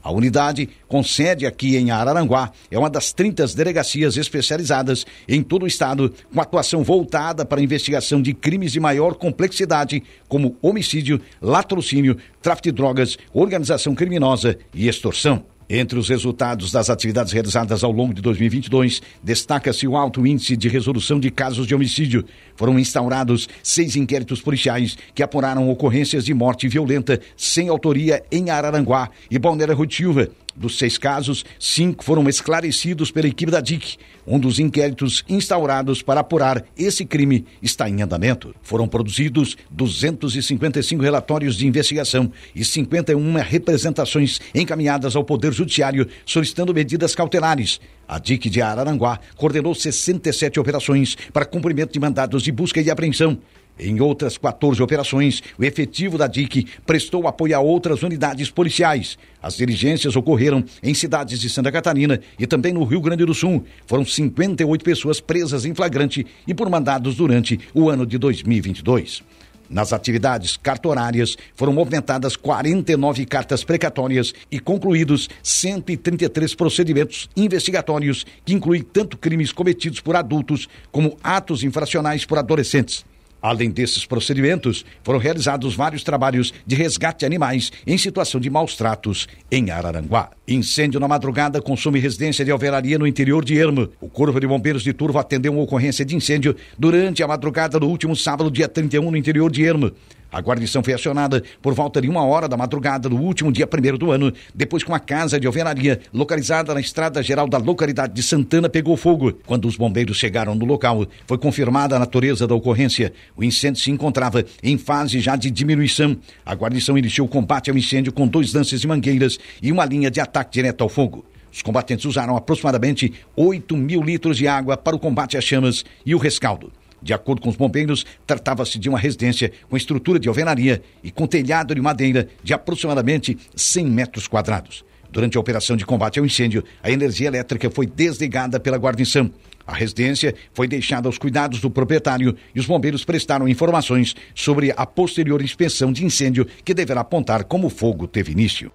A unidade, com sede aqui em Araranguá, é uma das 30 delegacias especializadas em todo o estado, com atuação voltada para a investigação de crimes de maior complexidade, como homicídio, latrocínio, tráfico de drogas, organização criminosa e extorsão. Entre os resultados das atividades realizadas ao longo de 2022, destaca-se o alto índice de resolução de casos de homicídio. Foram instaurados seis inquéritos policiais que apuraram ocorrências de morte violenta sem autoria em Araranguá e Balneário Rotilva, dos seis casos, cinco foram esclarecidos pela equipe da DIC. Um dos inquéritos instaurados para apurar esse crime está em andamento. Foram produzidos 255 relatórios de investigação e 51 representações encaminhadas ao Poder Judiciário solicitando medidas cautelares. A DIC de Araranguá coordenou 67 operações para cumprimento de mandados de busca e apreensão. Em outras 14 operações, o efetivo da DIC prestou apoio a outras unidades policiais. As diligências ocorreram em cidades de Santa Catarina e também no Rio Grande do Sul. Foram 58 pessoas presas em flagrante e por mandados durante o ano de 2022. Nas atividades cartorárias, foram movimentadas 49 cartas precatórias e concluídos 133 procedimentos investigatórios, que incluem tanto crimes cometidos por adultos como atos infracionais por adolescentes. Além desses procedimentos, foram realizados vários trabalhos de resgate de animais em situação de maus tratos em Araranguá. Incêndio na madrugada consome residência de alveraria no interior de Ermo. O Corpo de Bombeiros de Turvo atendeu uma ocorrência de incêndio durante a madrugada do último sábado, dia 31, no interior de Ermo. A guarnição foi acionada por volta de uma hora da madrugada do último dia primeiro do ano, depois que uma casa de alvenaria localizada na estrada geral da localidade de Santana pegou fogo. Quando os bombeiros chegaram no local, foi confirmada a natureza da ocorrência. O incêndio se encontrava em fase já de diminuição. A guarnição iniciou o combate ao incêndio com dois lances de mangueiras e uma linha de ataque direto ao fogo. Os combatentes usaram aproximadamente 8 mil litros de água para o combate às chamas e o rescaldo. De acordo com os bombeiros, tratava-se de uma residência com estrutura de alvenaria e com telhado de madeira de aproximadamente 100 metros quadrados. Durante a operação de combate ao incêndio, a energia elétrica foi desligada pela guarnição. A residência foi deixada aos cuidados do proprietário e os bombeiros prestaram informações sobre a posterior inspeção de incêndio que deverá apontar como o fogo teve início.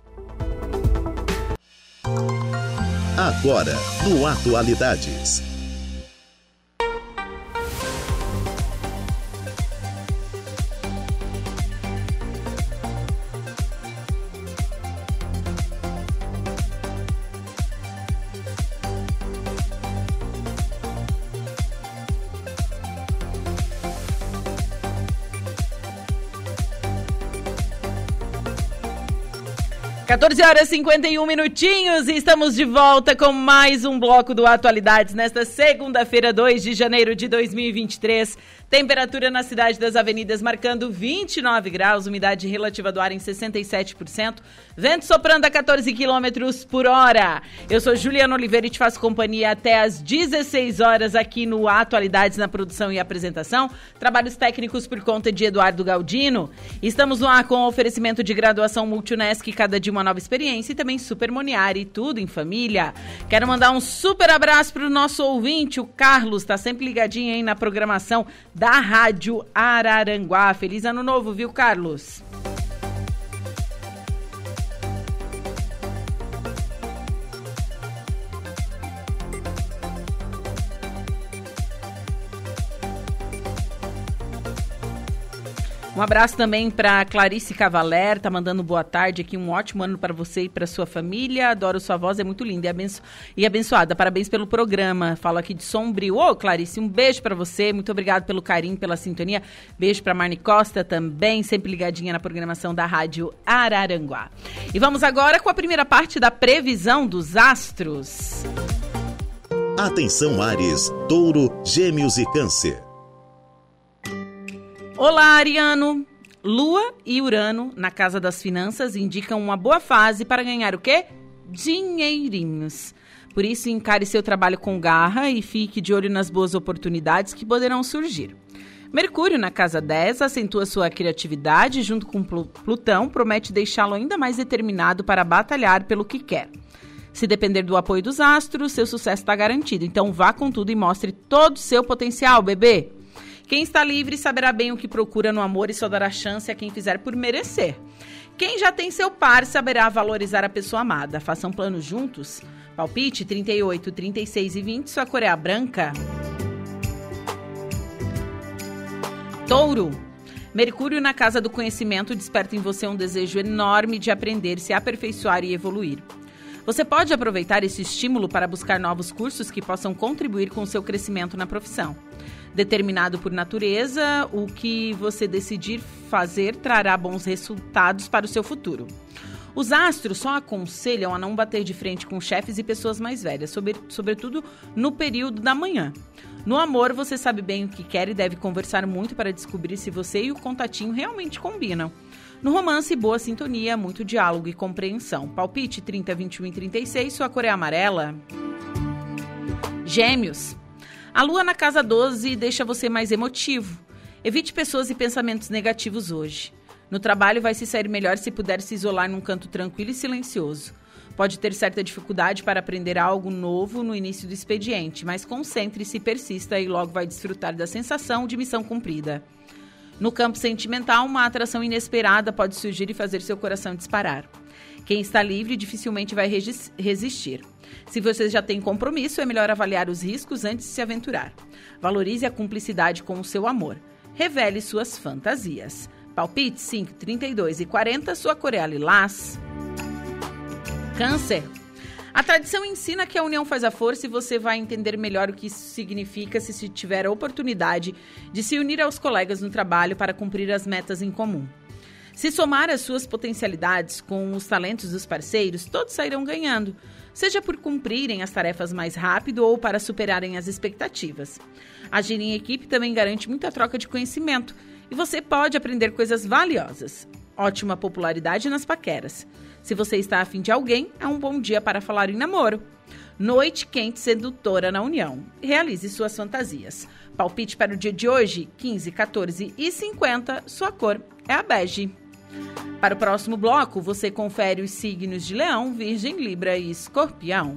Agora, no Atualidades. 14 horas e 51 minutinhos e estamos de volta com mais um bloco do Atualidades nesta segunda-feira, 2 de janeiro de 2023. Temperatura na cidade das avenidas marcando 29 graus, umidade relativa do ar em 67%, vento soprando a 14 quilômetros por hora. Eu sou Juliana Oliveira e te faço companhia até às 16 horas aqui no Atualidades na produção e apresentação. Trabalhos técnicos por conta de Eduardo Galdino. Estamos no ar com oferecimento de graduação Multunesc, cada dia uma nova experiência e também Super Moniari, tudo em família. Quero mandar um super abraço para o nosso ouvinte, o Carlos, está sempre ligadinho aí na programação da Rádio Araranguá. Feliz ano novo, viu, Carlos? Um abraço também para Clarice Cavaler, tá mandando boa tarde aqui, um ótimo ano para você e para sua família. Adoro sua voz, é muito linda e, abenço e abençoada. Parabéns pelo programa. Falo aqui de Sombrio. Ô, Clarice, um beijo para você. Muito obrigado pelo carinho, pela sintonia. Beijo para Marne Costa também, sempre ligadinha na programação da Rádio Araranguá. E vamos agora com a primeira parte da previsão dos astros. Atenção Ares, Touro, Gêmeos e Câncer. Olá, Ariano. Lua e Urano na casa das finanças indicam uma boa fase para ganhar o quê? Dinheirinhos. Por isso, encare seu trabalho com garra e fique de olho nas boas oportunidades que poderão surgir. Mercúrio na casa 10 acentua sua criatividade junto com Plutão, promete deixá-lo ainda mais determinado para batalhar pelo que quer. Se depender do apoio dos astros, seu sucesso está garantido. Então vá com tudo e mostre todo o seu potencial, bebê. Quem está livre saberá bem o que procura no amor e só dará chance a quem fizer por merecer. Quem já tem seu par saberá valorizar a pessoa amada. Façam planos juntos. Palpite 38, 36 e 20, sua cor é a branca. Touro. Mercúrio na casa do conhecimento desperta em você um desejo enorme de aprender, se aperfeiçoar e evoluir. Você pode aproveitar esse estímulo para buscar novos cursos que possam contribuir com seu crescimento na profissão determinado por natureza, o que você decidir fazer trará bons resultados para o seu futuro. Os astros só aconselham a não bater de frente com chefes e pessoas mais velhas, sobre, sobretudo no período da manhã. No amor, você sabe bem o que quer e deve conversar muito para descobrir se você e o contatinho realmente combinam. No romance, boa sintonia, muito diálogo e compreensão. Palpite 30, 21 e 36, sua cor é amarela. Gêmeos. A lua na casa 12 deixa você mais emotivo. Evite pessoas e pensamentos negativos hoje. No trabalho vai se sair melhor se puder se isolar num canto tranquilo e silencioso. Pode ter certa dificuldade para aprender algo novo no início do expediente, mas concentre-se e persista e logo vai desfrutar da sensação de missão cumprida. No campo sentimental, uma atração inesperada pode surgir e fazer seu coração disparar. Quem está livre dificilmente vai resistir. Se você já tem compromisso, é melhor avaliar os riscos antes de se aventurar. Valorize a cumplicidade com o seu amor. Revele suas fantasias. Palpite 5, 32 e 40, sua Coreia Lilás. Câncer. A tradição ensina que a união faz a força e você vai entender melhor o que isso significa se, se tiver a oportunidade de se unir aos colegas no trabalho para cumprir as metas em comum. Se somar as suas potencialidades com os talentos dos parceiros, todos sairão ganhando, seja por cumprirem as tarefas mais rápido ou para superarem as expectativas. Agir em equipe também garante muita troca de conhecimento e você pode aprender coisas valiosas. Ótima popularidade nas paqueras. Se você está afim de alguém, é um bom dia para falar em namoro. Noite quente sedutora na União. Realize suas fantasias. Palpite para o dia de hoje, 15, 14 e 50. Sua cor é a bege. Para o próximo bloco, você confere os signos de Leão, Virgem, Libra e Escorpião.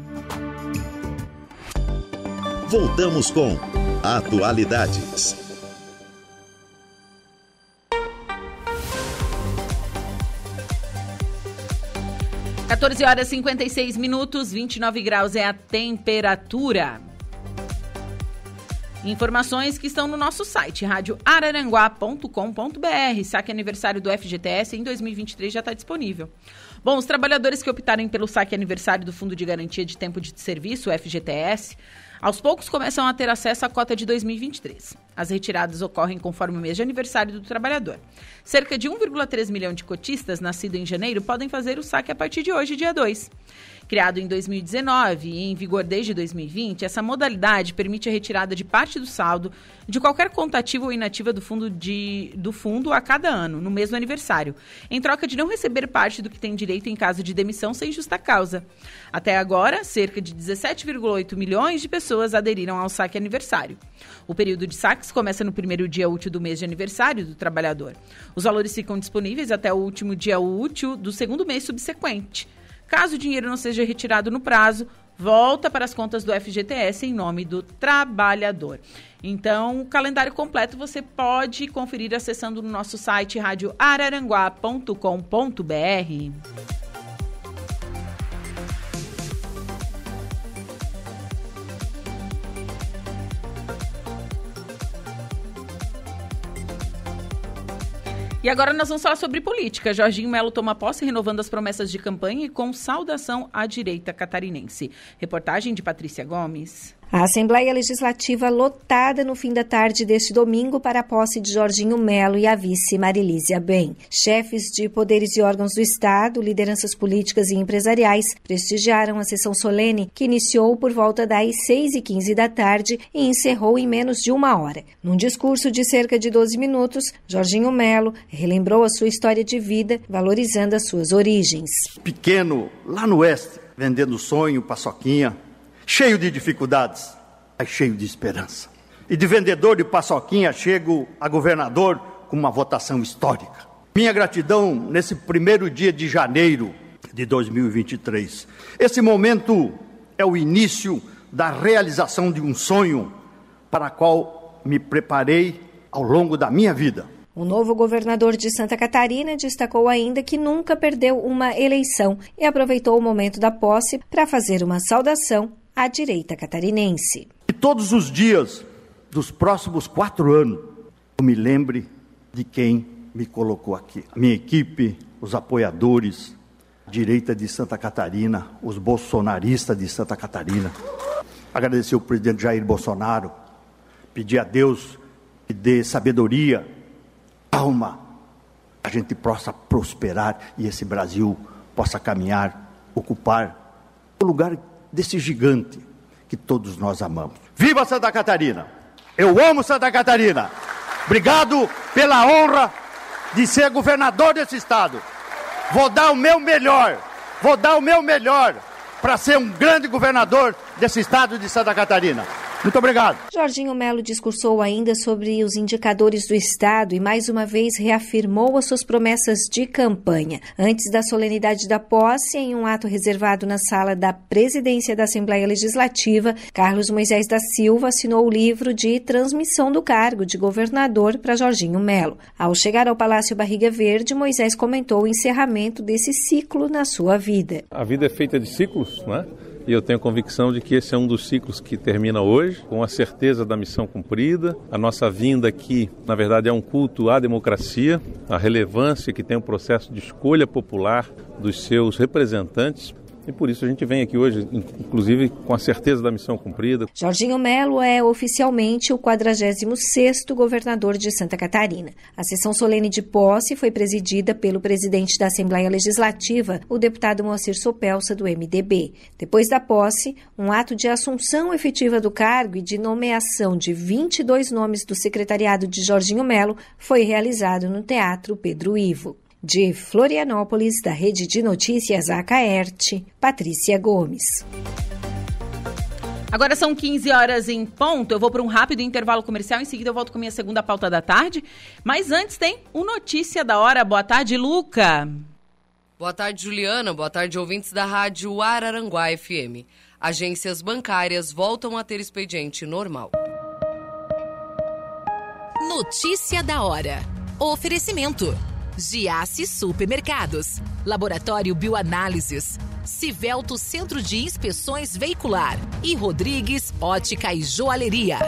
Voltamos com Atualidades. 14 horas e 56 minutos, 29 graus é a temperatura. Informações que estão no nosso site, radioararanguá.com.br. Saque aniversário do FGTS em 2023 já está disponível. Bom, os trabalhadores que optarem pelo saque aniversário do Fundo de Garantia de Tempo de Serviço, FGTS, aos poucos começam a ter acesso à cota de 2023. As retiradas ocorrem conforme o mês de aniversário do trabalhador. Cerca de 1,3 milhão de cotistas nascidos em janeiro podem fazer o saque a partir de hoje, dia 2. Criado em 2019 e em vigor desde 2020, essa modalidade permite a retirada de parte do saldo de qualquer conta ativa ou inativa do fundo, de, do fundo a cada ano, no mesmo aniversário, em troca de não receber parte do que tem direito em caso de demissão sem justa causa. Até agora, cerca de 17,8 milhões de pessoas aderiram ao saque aniversário. O período de saques começa no primeiro dia útil do mês de aniversário do trabalhador. Os valores ficam disponíveis até o último dia útil do segundo mês subsequente. Caso o dinheiro não seja retirado no prazo, volta para as contas do FGTS em nome do trabalhador. Então, o calendário completo você pode conferir acessando no nosso site radioararanguá.com.br. E agora nós vamos falar sobre política. Jorginho Melo toma posse renovando as promessas de campanha e com saudação à direita catarinense. Reportagem de Patrícia Gomes. A Assembleia Legislativa lotada no fim da tarde deste domingo para a posse de Jorginho Melo e a vice Marilísia Bem. Chefes de poderes e órgãos do Estado, lideranças políticas e empresariais prestigiaram a sessão solene que iniciou por volta das 6 e 15 da tarde e encerrou em menos de uma hora. Num discurso de cerca de 12 minutos, Jorginho Melo relembrou a sua história de vida, valorizando as suas origens. Pequeno, lá no oeste, vendendo sonho, paçoquinha, cheio de dificuldades, mas cheio de esperança. E de vendedor de paçoquinha chego a governador com uma votação histórica. Minha gratidão nesse primeiro dia de janeiro de 2023. Esse momento é o início da realização de um sonho para o qual me preparei ao longo da minha vida. O novo governador de Santa Catarina destacou ainda que nunca perdeu uma eleição e aproveitou o momento da posse para fazer uma saudação à direita catarinense. E todos os dias dos próximos quatro anos, eu me lembre de quem me colocou aqui. A minha equipe, os apoiadores, a direita de Santa Catarina, os bolsonaristas de Santa Catarina. Agradecer o presidente Jair Bolsonaro, pedir a Deus que dê sabedoria, calma, a gente possa prosperar e esse Brasil possa caminhar, ocupar o lugar desse gigante que todos nós amamos. Viva Santa Catarina! Eu amo Santa Catarina! Obrigado pela honra de ser governador desse estado. Vou dar o meu melhor, vou dar o meu melhor para ser um grande governador desse estado de Santa Catarina. Muito obrigado. Jorginho Melo discursou ainda sobre os indicadores do Estado e mais uma vez reafirmou as suas promessas de campanha. Antes da solenidade da posse, em um ato reservado na sala da presidência da Assembleia Legislativa, Carlos Moisés da Silva assinou o livro de transmissão do cargo de governador para Jorginho Melo. Ao chegar ao Palácio Barriga Verde, Moisés comentou o encerramento desse ciclo na sua vida. A vida é feita de ciclos, né? E eu tenho convicção de que esse é um dos ciclos que termina hoje, com a certeza da missão cumprida. A nossa vinda aqui, na verdade, é um culto à democracia, à relevância que tem o processo de escolha popular dos seus representantes e por isso a gente vem aqui hoje, inclusive com a certeza da missão cumprida. Jorginho Melo é oficialmente o 46º governador de Santa Catarina. A sessão solene de posse foi presidida pelo presidente da Assembleia Legislativa, o deputado Moacir Sopelsa, do MDB. Depois da posse, um ato de assunção efetiva do cargo e de nomeação de 22 nomes do secretariado de Jorginho Melo foi realizado no Teatro Pedro Ivo. De Florianópolis, da Rede de Notícias Acaerte, Patrícia Gomes. Agora são 15 horas em ponto. Eu vou para um rápido intervalo comercial. Em seguida, eu volto com minha segunda pauta da tarde. Mas antes tem o Notícia da Hora. Boa tarde, Luca. Boa tarde, Juliana. Boa tarde, ouvintes da Rádio Araranguá FM. Agências bancárias voltam a ter expediente normal. Notícia da hora. Oferecimento. Giasse Supermercados. Laboratório Bioanálises. Civelto Centro de Inspeções Veicular. E Rodrigues Ótica e Joalheria.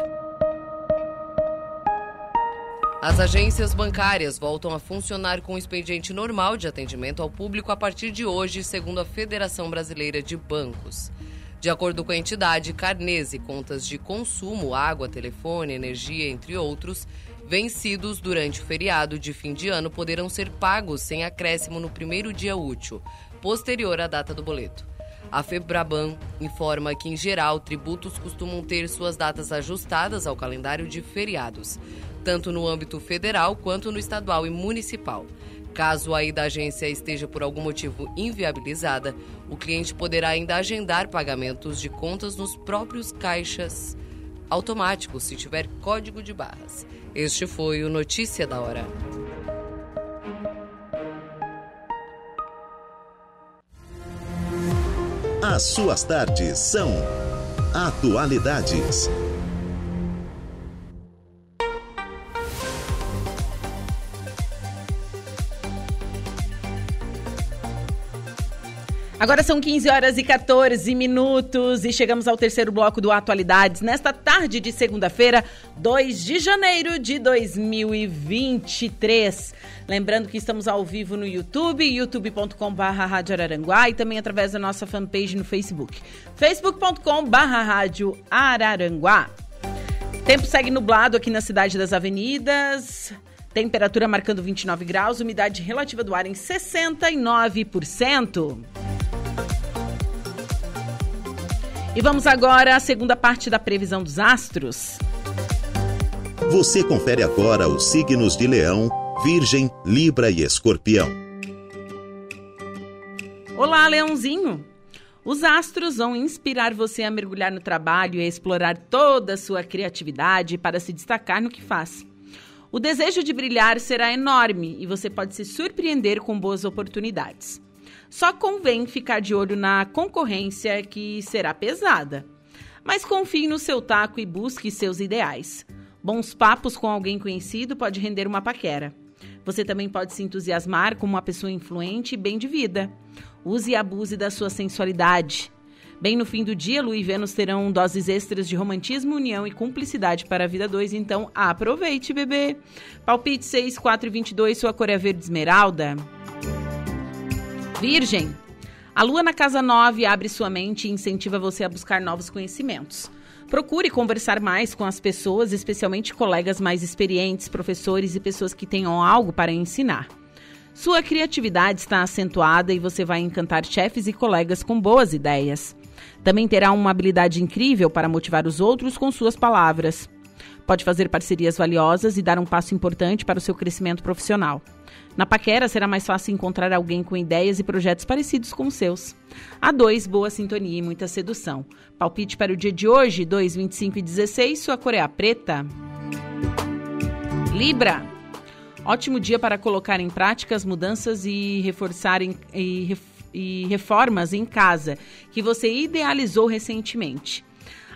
As agências bancárias voltam a funcionar com expediente normal de atendimento ao público a partir de hoje, segundo a Federação Brasileira de Bancos. De acordo com a entidade, carnês e contas de consumo, água, telefone, energia, entre outros, vencidos durante o feriado de fim de ano poderão ser pagos sem acréscimo no primeiro dia útil, posterior à data do boleto. A Febraban informa que, em geral, tributos costumam ter suas datas ajustadas ao calendário de feriados, tanto no âmbito federal quanto no estadual e municipal. Caso a ida da agência esteja por algum motivo inviabilizada, o cliente poderá ainda agendar pagamentos de contas nos próprios caixas automáticos, se tiver código de barras. Este foi o Notícia da Hora. As suas tardes são Atualidades. Agora são 15 horas e 14 minutos e chegamos ao terceiro bloco do Atualidades nesta tarde de segunda-feira, 2 de janeiro de 2023. Lembrando que estamos ao vivo no YouTube, youtube.com.br Rádio Araranguá e também através da nossa fanpage no Facebook, facebook.com.br Rádio Araranguá. Tempo segue nublado aqui na cidade das avenidas. Temperatura marcando 29 graus, umidade relativa do ar em 69%. E vamos agora à segunda parte da previsão dos astros. Você confere agora os signos de Leão, Virgem, Libra e Escorpião. Olá, Leãozinho! Os astros vão inspirar você a mergulhar no trabalho e a explorar toda a sua criatividade para se destacar no que faz. O desejo de brilhar será enorme e você pode se surpreender com boas oportunidades. Só convém ficar de olho na concorrência que será pesada. Mas confie no seu taco e busque seus ideais. Bons papos com alguém conhecido pode render uma paquera. Você também pode se entusiasmar como uma pessoa influente e bem de vida. Use e abuse da sua sensualidade. Bem no fim do dia, Lu e Vênus terão doses extras de romantismo, união e cumplicidade para a vida 2, então aproveite, bebê. Palpite 6, 4 e 22, sua cor é verde esmeralda. Virgem, a lua na casa 9 abre sua mente e incentiva você a buscar novos conhecimentos. Procure conversar mais com as pessoas, especialmente colegas mais experientes, professores e pessoas que tenham algo para ensinar. Sua criatividade está acentuada e você vai encantar chefes e colegas com boas ideias. Também terá uma habilidade incrível para motivar os outros com suas palavras. Pode fazer parcerias valiosas e dar um passo importante para o seu crescimento profissional. Na paquera será mais fácil encontrar alguém com ideias e projetos parecidos com os seus. A 2, boa sintonia e muita sedução. Palpite para o dia de hoje, 2, 25 e 16, sua cor é a preta. Libra. Ótimo dia para colocar em prática as mudanças e reforçar em, e, e reformas em casa que você idealizou recentemente.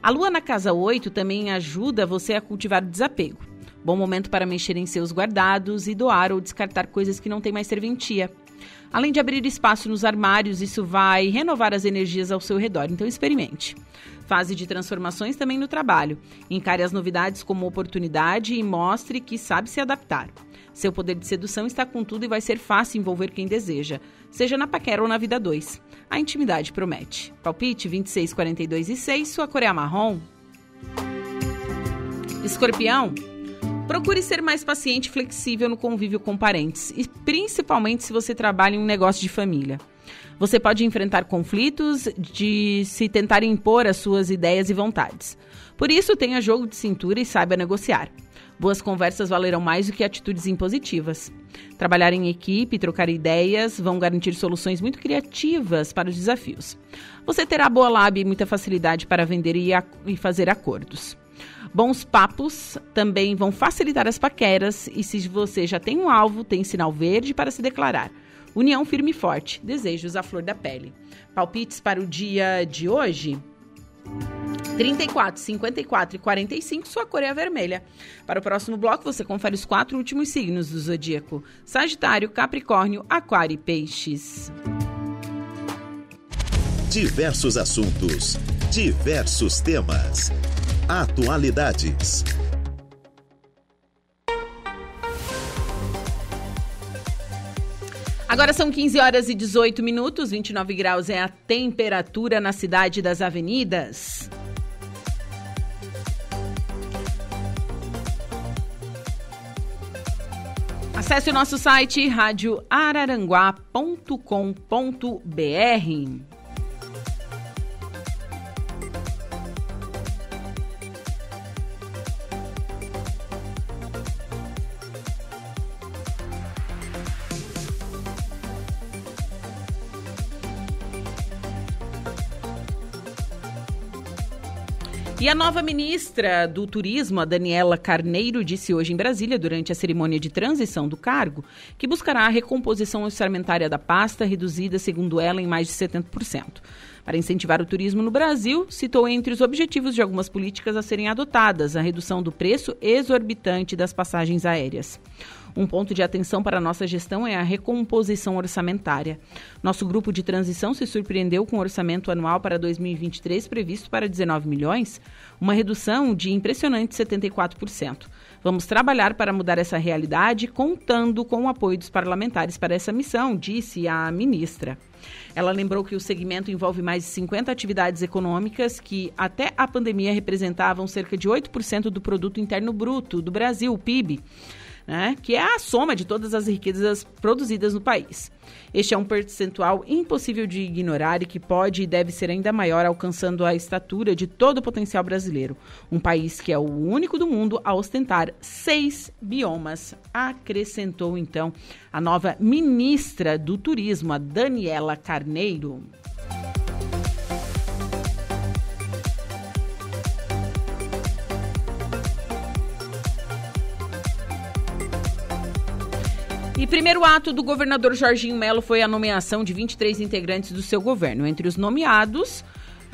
A lua na casa 8 também ajuda você a cultivar o desapego. Bom momento para mexer em seus guardados e doar ou descartar coisas que não têm mais serventia. Além de abrir espaço nos armários, isso vai renovar as energias ao seu redor, então experimente. Fase de transformações também no trabalho. Encare as novidades como oportunidade e mostre que sabe se adaptar. Seu poder de sedução está com tudo e vai ser fácil envolver quem deseja, seja na paquera ou na vida 2. A intimidade promete. Palpite 26, 42 e 6, sua cor é marrom. Escorpião, procure ser mais paciente e flexível no convívio com parentes, e principalmente se você trabalha em um negócio de família. Você pode enfrentar conflitos de se tentar impor as suas ideias e vontades. Por isso, tenha jogo de cintura e saiba negociar. Boas conversas valerão mais do que atitudes impositivas. Trabalhar em equipe e trocar ideias vão garantir soluções muito criativas para os desafios. Você terá boa lábia e muita facilidade para vender e, e fazer acordos. Bons papos também vão facilitar as paqueras e se você já tem um alvo, tem sinal verde para se declarar. União firme e forte. Desejos à flor da pele. Palpites para o dia de hoje? 34, 54 e 45, sua cor é a vermelha. Para o próximo bloco, você confere os quatro últimos signos do zodíaco: Sagitário, Capricórnio, Aquário e Peixes. Diversos assuntos, diversos temas. Atualidades. Agora são 15 horas e 18 minutos, 29 graus é a temperatura na cidade das avenidas. Acesse o nosso site radioararanguá.com.br. E a nova ministra do Turismo, a Daniela Carneiro, disse hoje em Brasília, durante a cerimônia de transição do cargo, que buscará a recomposição orçamentária da pasta, reduzida, segundo ela, em mais de 70%. Para incentivar o turismo no Brasil, citou entre os objetivos de algumas políticas a serem adotadas a redução do preço exorbitante das passagens aéreas. Um ponto de atenção para nossa gestão é a recomposição orçamentária. Nosso grupo de transição se surpreendeu com o orçamento anual para 2023 previsto para 19 milhões, uma redução de impressionante 74%. Vamos trabalhar para mudar essa realidade, contando com o apoio dos parlamentares para essa missão, disse a ministra. Ela lembrou que o segmento envolve mais de 50 atividades econômicas que, até a pandemia, representavam cerca de 8% do produto interno bruto do Brasil, PIB né, que é a soma de todas as riquezas produzidas no país. Este é um percentual impossível de ignorar e que pode e deve ser ainda maior, alcançando a estatura de todo o potencial brasileiro. Um país que é o único do mundo a ostentar seis biomas, acrescentou então a nova ministra do Turismo, a Daniela Carneiro. E primeiro ato do governador Jorginho Melo foi a nomeação de 23 integrantes do seu governo. Entre os nomeados,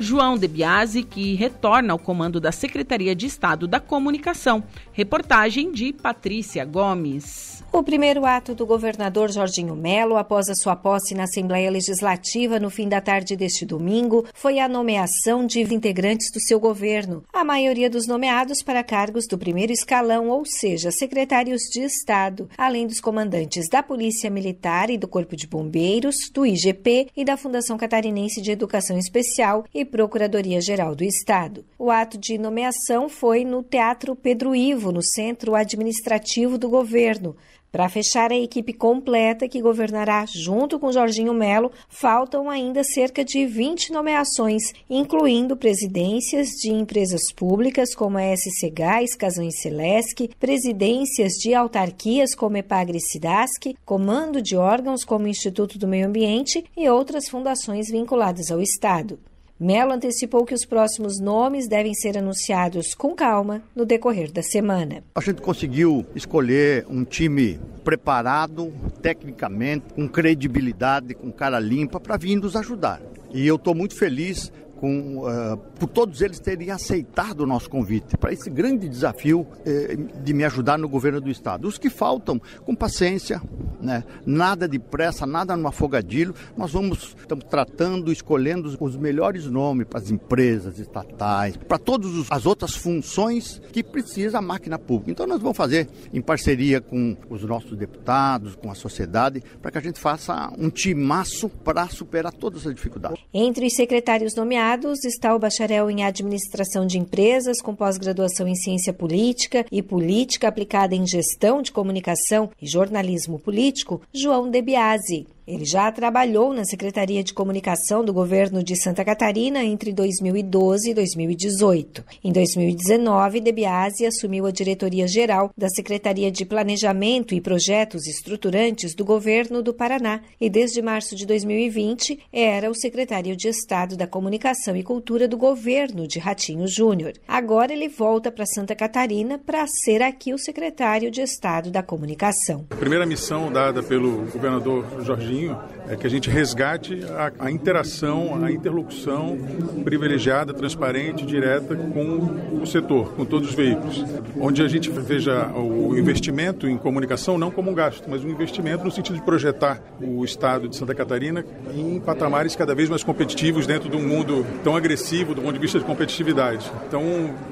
João De Biasi, que retorna ao comando da Secretaria de Estado da Comunicação. Reportagem de Patrícia Gomes. O primeiro ato do governador Jorginho Melo, após a sua posse na Assembleia Legislativa no fim da tarde deste domingo, foi a nomeação de integrantes do seu governo. A maioria dos nomeados para cargos do primeiro escalão, ou seja, secretários de Estado, além dos comandantes da Polícia Militar e do Corpo de Bombeiros, do IGP e da Fundação Catarinense de Educação Especial e Procuradoria-Geral do Estado. O ato de nomeação foi no Teatro Pedro Ivo, no Centro Administrativo do Governo. Para fechar a equipe completa que governará junto com Jorginho Melo, faltam ainda cerca de 20 nomeações, incluindo presidências de empresas públicas como a SC Gás, Casão e Celesc, presidências de autarquias como Epagre e Cidasc, comando de órgãos como Instituto do Meio Ambiente e outras fundações vinculadas ao Estado. Melo antecipou que os próximos nomes devem ser anunciados com calma no decorrer da semana. A gente conseguiu escolher um time preparado, tecnicamente, com credibilidade, com cara limpa, para vir nos ajudar. E eu estou muito feliz com, uh, por todos eles terem aceitado o nosso convite para esse grande desafio uh, de me ajudar no governo do Estado. Os que faltam, com paciência, né? Nada de pressa, nada no afogadilho. Nós vamos, estamos tratando, escolhendo os melhores nomes para as empresas estatais, para todas as outras funções que precisa a máquina pública. Então nós vamos fazer em parceria com os nossos deputados, com a sociedade, para que a gente faça um timaço para superar todas as dificuldades. Entre os secretários nomeados está o bacharel em administração de empresas com pós-graduação em ciência política e política aplicada em gestão de comunicação e jornalismo político, João Debiase. Ele já trabalhou na Secretaria de Comunicação do governo de Santa Catarina entre 2012 e 2018. Em 2019, Debiase assumiu a diretoria geral da Secretaria de Planejamento e Projetos Estruturantes do governo do Paraná e desde março de 2020 era o secretário de Estado da Comunicação e Cultura do governo de Ratinho Júnior. Agora ele volta para Santa Catarina para ser aqui o secretário de Estado da Comunicação. A primeira missão dada pelo governador Jorginho é que a gente resgate a, a interação, a interlocução privilegiada, transparente, direta com o setor, com todos os veículos. Onde a gente veja o investimento em comunicação não como um gasto, mas um investimento no sentido de projetar o Estado de Santa Catarina em patamares cada vez mais competitivos dentro de um mundo tão agressivo do ponto de vista de competitividade. Então,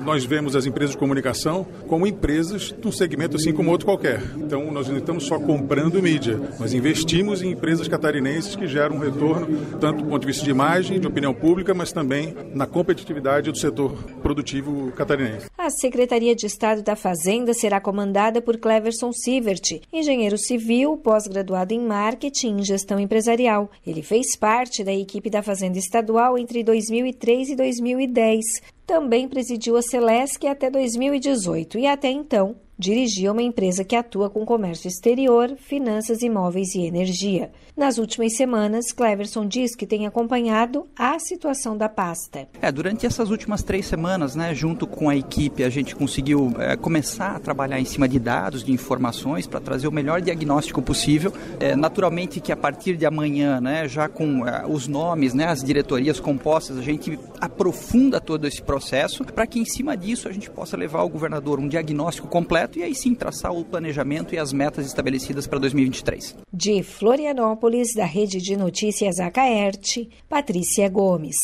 nós vemos as empresas de comunicação como empresas de um segmento assim como outro qualquer. Então, nós não estamos só comprando mídia, nós investimos em empresas empresas catarinenses que geram um retorno, tanto do ponto de vista de imagem, de opinião pública, mas também na competitividade do setor produtivo catarinense. A Secretaria de Estado da Fazenda será comandada por Cleverson Sivert, engenheiro civil, pós-graduado em marketing e gestão empresarial. Ele fez parte da equipe da Fazenda Estadual entre 2003 e 2010. Também presidiu a Celesc até 2018 e até então dirigia uma empresa que atua com comércio exterior, finanças imóveis e energia. Nas últimas semanas, Cleverson diz que tem acompanhado a situação da pasta. É, durante essas últimas três semanas, né, junto com a equipe, a gente conseguiu é, começar a trabalhar em cima de dados, de informações, para trazer o melhor diagnóstico possível. É, naturalmente que a partir de amanhã, né, já com é, os nomes, né, as diretorias compostas, a gente aprofunda todo esse processo para que em cima disso a gente possa levar ao governador um diagnóstico completo e aí sim traçar o planejamento e as metas estabelecidas para 2023. De Florianópolis, da Rede de Notícias Acaerte, Patrícia Gomes.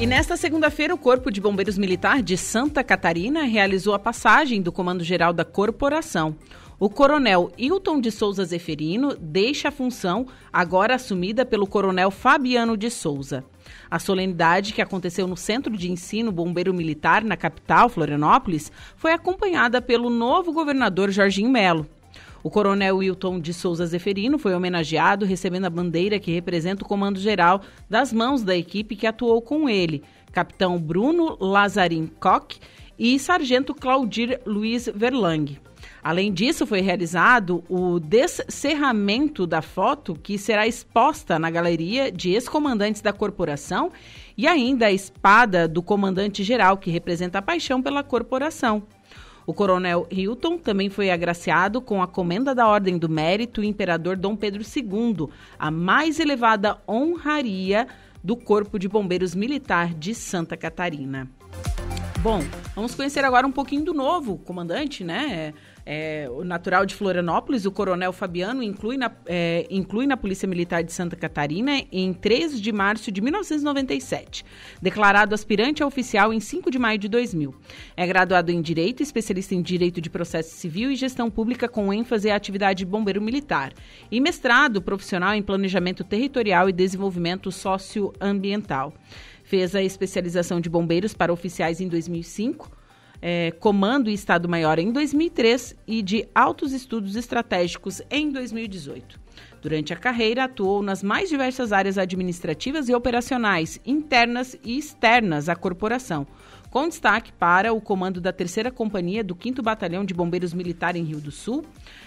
E nesta segunda-feira, o Corpo de Bombeiros Militar de Santa Catarina realizou a passagem do Comando Geral da Corporação. O coronel Hilton de Souza Zeferino deixa a função, agora assumida pelo coronel Fabiano de Souza. A solenidade, que aconteceu no Centro de Ensino Bombeiro Militar, na capital, Florianópolis, foi acompanhada pelo novo governador Jorginho Melo. O coronel Wilton de Souza Zeferino foi homenageado recebendo a bandeira que representa o comando geral das mãos da equipe que atuou com ele, capitão Bruno Lazarin Koch e sargento Claudir Luiz Verlang. Além disso, foi realizado o descerramento da foto que será exposta na galeria de ex-comandantes da corporação e ainda a espada do comandante-geral, que representa a paixão pela corporação. O coronel Hilton também foi agraciado com a Comenda da Ordem do Mérito Imperador Dom Pedro II, a mais elevada honraria do Corpo de Bombeiros Militar de Santa Catarina. Bom, vamos conhecer agora um pouquinho do novo comandante, né? É, o natural de Florianópolis, o coronel Fabiano, inclui na, é, inclui na Polícia Militar de Santa Catarina em 13 de março de 1997. Declarado aspirante a oficial em 5 de maio de 2000. É graduado em Direito, especialista em Direito de Processo Civil e Gestão Pública com ênfase à atividade de bombeiro militar. E mestrado profissional em Planejamento Territorial e Desenvolvimento Socioambiental. Fez a especialização de bombeiros para oficiais em 2005 é, Comando e Estado-Maior em 2003 e de Altos Estudos Estratégicos em 2018. Durante a carreira, atuou nas mais diversas áreas administrativas e operacionais, internas e externas à corporação, com destaque para o comando da Terceira Companhia do 5 Batalhão de Bombeiros Militar em Rio do Sul,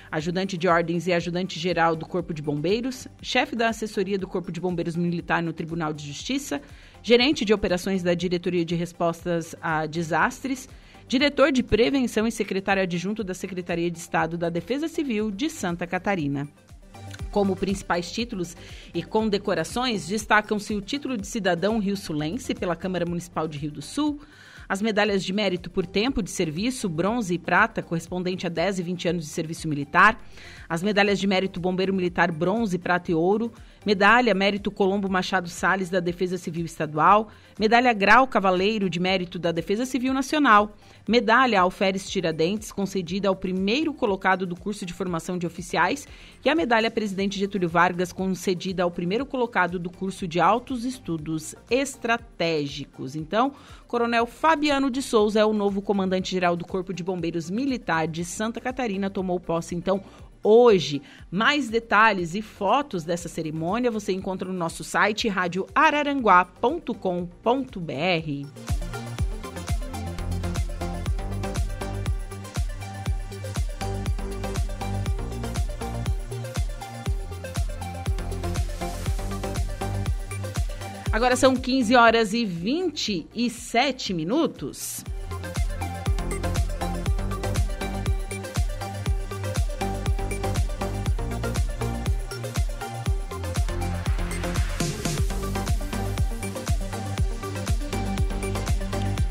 ajudante de ordens e ajudante-geral do Corpo de Bombeiros, chefe da assessoria do Corpo de Bombeiros Militar no Tribunal de Justiça, gerente de operações da Diretoria de Respostas a Desastres, diretor de Prevenção e secretário adjunto da Secretaria de Estado da Defesa Civil de Santa Catarina. Como principais títulos e condecorações, destacam-se o título de cidadão rio-sulense pela Câmara Municipal de Rio do Sul, As medalhas de mérito por tempo de serviço, bronze e prata, correspondente a 10 e 20 anos de serviço militar. As medalhas de mérito bombeiro militar, bronze, prata e ouro. Medalha Mérito Colombo Machado Sales da Defesa Civil Estadual, Medalha Grau Cavaleiro de Mérito da Defesa Civil Nacional, Medalha Alferes Tiradentes, concedida ao primeiro colocado do curso de formação de oficiais, e a Medalha Presidente Getúlio Vargas, concedida ao primeiro colocado do curso de Altos Estudos Estratégicos. Então, Coronel Fabiano de Souza é o novo comandante-geral do Corpo de Bombeiros Militar de Santa Catarina, tomou posse então hoje. Mais detalhes e fotos dessa cerimônia você encontra no nosso site radioararanguá.com.br. Agora são 15 horas e 27 minutos.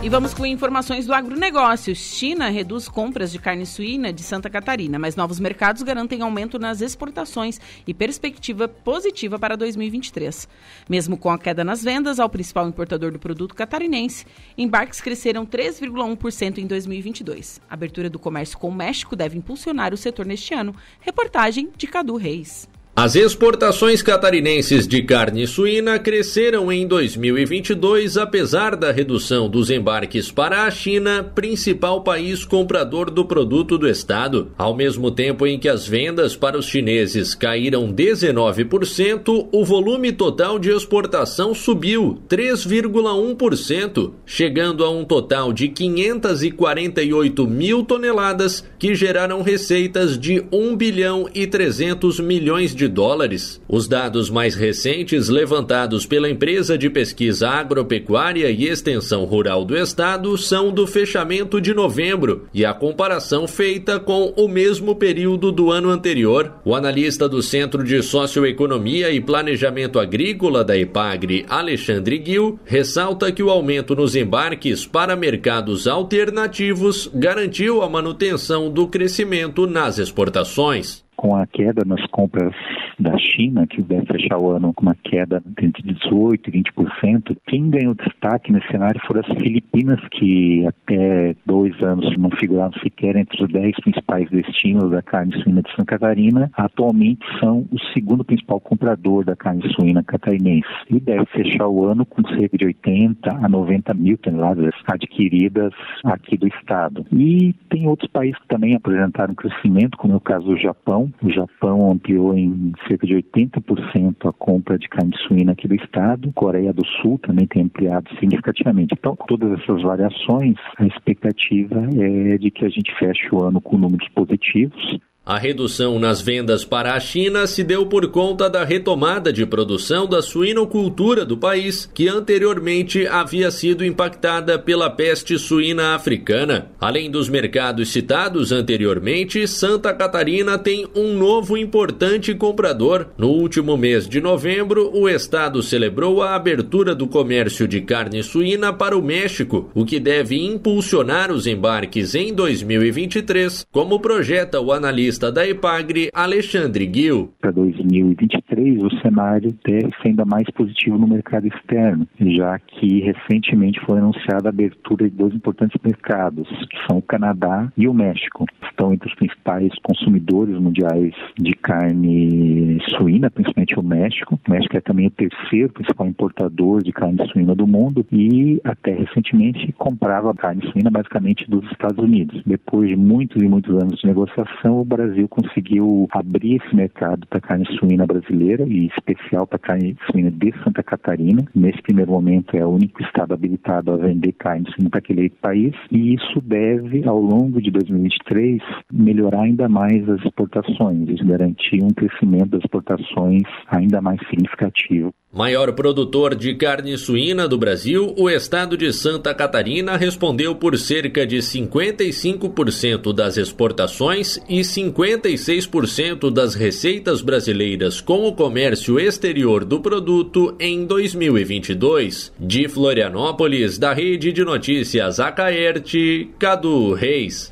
E vamos com informações do agronegócio. China reduz compras de carne suína de Santa Catarina, mas novos mercados garantem aumento nas exportações e perspectiva positiva para 2023. Mesmo com a queda nas vendas ao principal importador do produto catarinense, embarques cresceram 3,1% em 2022. A abertura do comércio com o México deve impulsionar o setor neste ano. Reportagem de Cadu Reis. As exportações catarinenses de carne suína cresceram em 2022, apesar da redução dos embarques para a China, principal país comprador do produto do estado. Ao mesmo tempo em que as vendas para os chineses caíram 19%, o volume total de exportação subiu 3,1%, chegando a um total de 548 mil toneladas, que geraram receitas de 1 bilhão e 300 milhões de dólares. Os dados mais recentes levantados pela empresa de pesquisa agropecuária e extensão rural do estado são do fechamento de novembro e a comparação feita com o mesmo período do ano anterior. O analista do Centro de Socioeconomia e Planejamento Agrícola da IPAGRE, Alexandre Gil, ressalta que o aumento nos embarques para mercados alternativos garantiu a manutenção do crescimento nas exportações com a queda nas compras da China, que deve fechar o ano com uma queda entre 18% e 20%, quem ganhou destaque nesse cenário foram as Filipinas, que até dois anos não figuravam sequer entre os dez principais destinos da carne suína de Santa Catarina, atualmente são o segundo principal comprador da carne suína catarinense e deve fechar o ano com cerca de 80 a 90 mil toneladas adquiridas aqui do estado. E tem outros países que também apresentaram crescimento, como é o caso do Japão. O Japão ampliou em cerca de 80% a compra de carne suína aqui do estado. Coreia do Sul também tem ampliado significativamente. Então, todas essas variações, a expectativa é de que a gente feche o ano com números positivos a redução nas vendas para a China se deu por conta da retomada de produção da suinocultura do país, que anteriormente havia sido impactada pela peste suína africana. Além dos mercados citados anteriormente, Santa Catarina tem um novo importante comprador. No último mês de novembro, o estado celebrou a abertura do comércio de carne suína para o México, o que deve impulsionar os embarques em 2023, como projeta o analista economista da Epagre, Alexandre Gil. Para 2023, o cenário deve ser ainda mais positivo no mercado externo, já que recentemente foi anunciada a abertura de dois importantes mercados, que são o Canadá e o México. Estão entre os principais consumidores mundiais de carne suína, principalmente o México. O México é também o terceiro principal importador de carne suína do mundo e até recentemente comprava carne suína basicamente dos Estados Unidos. Depois de muitos e muitos anos de negociação, o Brasil Brasil conseguiu abrir esse mercado para carne suína brasileira e especial para carne suína de Santa Catarina. Nesse primeiro momento é o único estado habilitado a vender carne suína para aquele país e isso deve, ao longo de 2023, melhorar ainda mais as exportações, garantir um crescimento das exportações ainda mais significativo. Maior produtor de carne suína do Brasil, o estado de Santa Catarina respondeu por cerca de 55% das exportações e 56% das receitas brasileiras com o comércio exterior do produto em 2022. De Florianópolis, da Rede de Notícias Acaerte, Cadu Reis.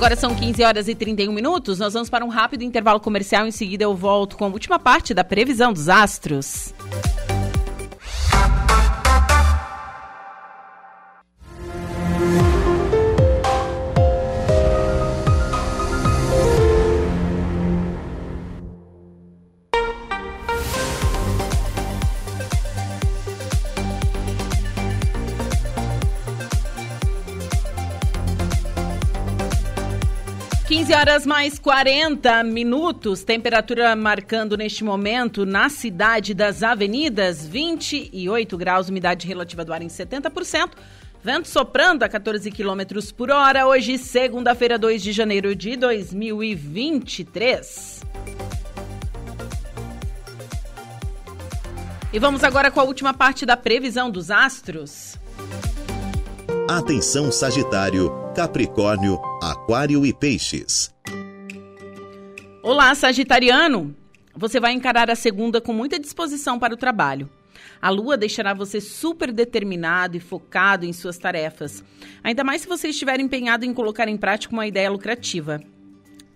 Agora são 15 horas e 31 minutos. Nós vamos para um rápido intervalo comercial. Em seguida, eu volto com a última parte da previsão dos astros. Horas mais 40 minutos, temperatura marcando neste momento na cidade das avenidas 28 graus, umidade relativa do ar em 70%. Vento soprando a 14 quilômetros por hora, hoje, segunda-feira, 2 de janeiro de 2023. E vamos agora com a última parte da previsão dos astros. Atenção Sagitário, Capricórnio, Aquário e Peixes. Olá, Sagitariano! Você vai encarar a segunda com muita disposição para o trabalho. A lua deixará você super determinado e focado em suas tarefas, ainda mais se você estiver empenhado em colocar em prática uma ideia lucrativa.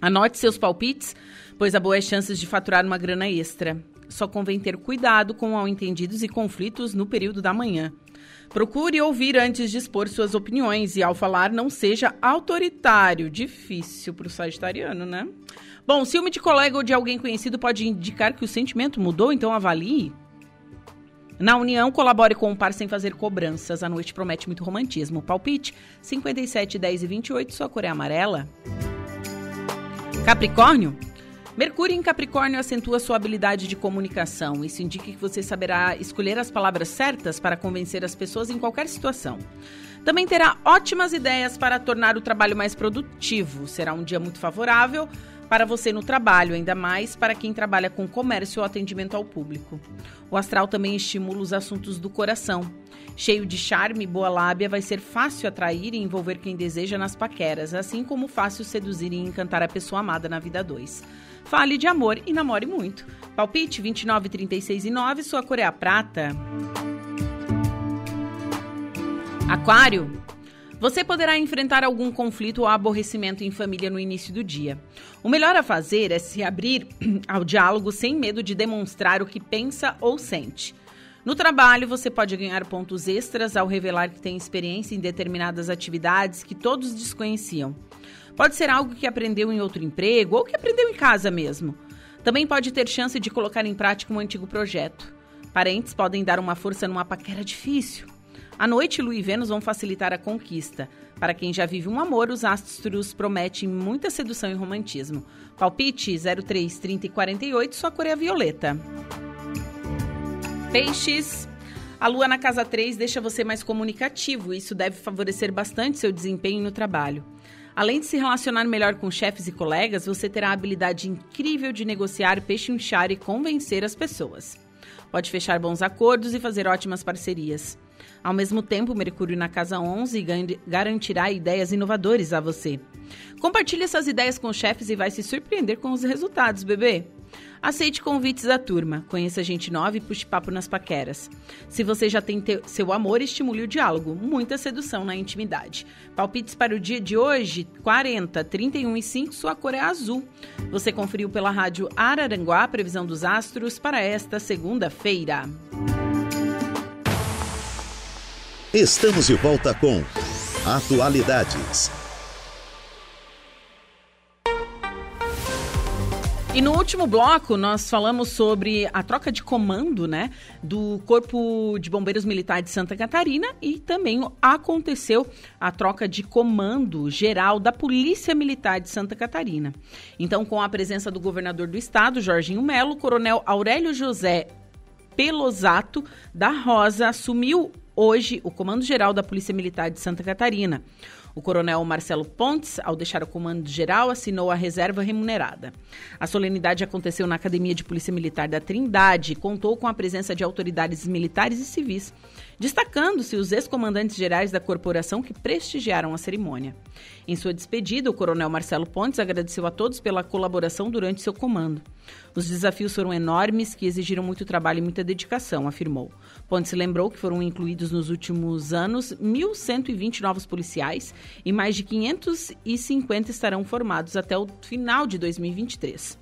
Anote seus palpites, pois há boas chances de faturar uma grana extra. Só convém ter cuidado com mal-entendidos e conflitos no período da manhã. Procure ouvir antes de expor suas opiniões e, ao falar, não seja autoritário. Difícil para o sagitariano, né? Bom, ciúme de colega ou de alguém conhecido pode indicar que o sentimento mudou, então avalie. Na união, colabore com o par sem fazer cobranças. A noite promete muito romantismo. Palpite: 57, 10 e 28, sua cor é amarela. Capricórnio? Mercúrio em Capricórnio acentua sua habilidade de comunicação. Isso indica que você saberá escolher as palavras certas para convencer as pessoas em qualquer situação. Também terá ótimas ideias para tornar o trabalho mais produtivo. Será um dia muito favorável para você no trabalho, ainda mais para quem trabalha com comércio ou atendimento ao público. O astral também estimula os assuntos do coração. Cheio de charme e boa lábia, vai ser fácil atrair e envolver quem deseja nas paqueras, assim como fácil seduzir e encantar a pessoa amada na vida 2. Fale de amor e namore muito. Palpite 29, 36 e 9, sua cor é prata. Aquário. Você poderá enfrentar algum conflito ou aborrecimento em família no início do dia. O melhor a fazer é se abrir ao diálogo sem medo de demonstrar o que pensa ou sente. No trabalho, você pode ganhar pontos extras ao revelar que tem experiência em determinadas atividades que todos desconheciam. Pode ser algo que aprendeu em outro emprego ou que aprendeu em casa mesmo. Também pode ter chance de colocar em prática um antigo projeto. Parentes podem dar uma força numa paquera difícil. À noite, Lua e Vênus vão facilitar a conquista. Para quem já vive um amor, os astros prometem muita sedução e romantismo. Palpite 03, 30 e 48, sua cor é a violeta. Peixes. A lua na casa 3 deixa você mais comunicativo. Isso deve favorecer bastante seu desempenho no trabalho. Além de se relacionar melhor com chefes e colegas, você terá a habilidade incrível de negociar, pechinchar e convencer as pessoas. Pode fechar bons acordos e fazer ótimas parcerias. Ao mesmo tempo, Mercúrio na casa 11 garantirá ideias inovadoras a você. Compartilhe essas ideias com chefes e vai se surpreender com os resultados, bebê. Aceite convites da turma, conheça gente nova e puxe papo nas paqueras. Se você já tem seu amor, estimule o diálogo, muita sedução na intimidade. Palpites para o dia de hoje, 40, 31 e 5, sua cor é azul. Você conferiu pela rádio Araranguá a previsão dos astros para esta segunda-feira. Estamos de volta com Atualidades. E no último bloco, nós falamos sobre a troca de comando, né, do Corpo de Bombeiros Militar de Santa Catarina e também aconteceu a troca de comando geral da Polícia Militar de Santa Catarina. Então, com a presença do governador do estado, Jorginho Melo, coronel Aurélio José Pelosato da Rosa assumiu hoje o Comando Geral da Polícia Militar de Santa Catarina. O coronel Marcelo Pontes, ao deixar o comando geral, assinou a reserva remunerada. A solenidade aconteceu na Academia de Polícia Militar da Trindade e contou com a presença de autoridades militares e civis, destacando-se os ex-comandantes gerais da corporação que prestigiaram a cerimônia. Em sua despedida, o coronel Marcelo Pontes agradeceu a todos pela colaboração durante seu comando. Os desafios foram enormes, que exigiram muito trabalho e muita dedicação, afirmou. Pontes lembrou que foram incluídos nos últimos anos 1.120 novos policiais e mais de 550 estarão formados até o final de 2023.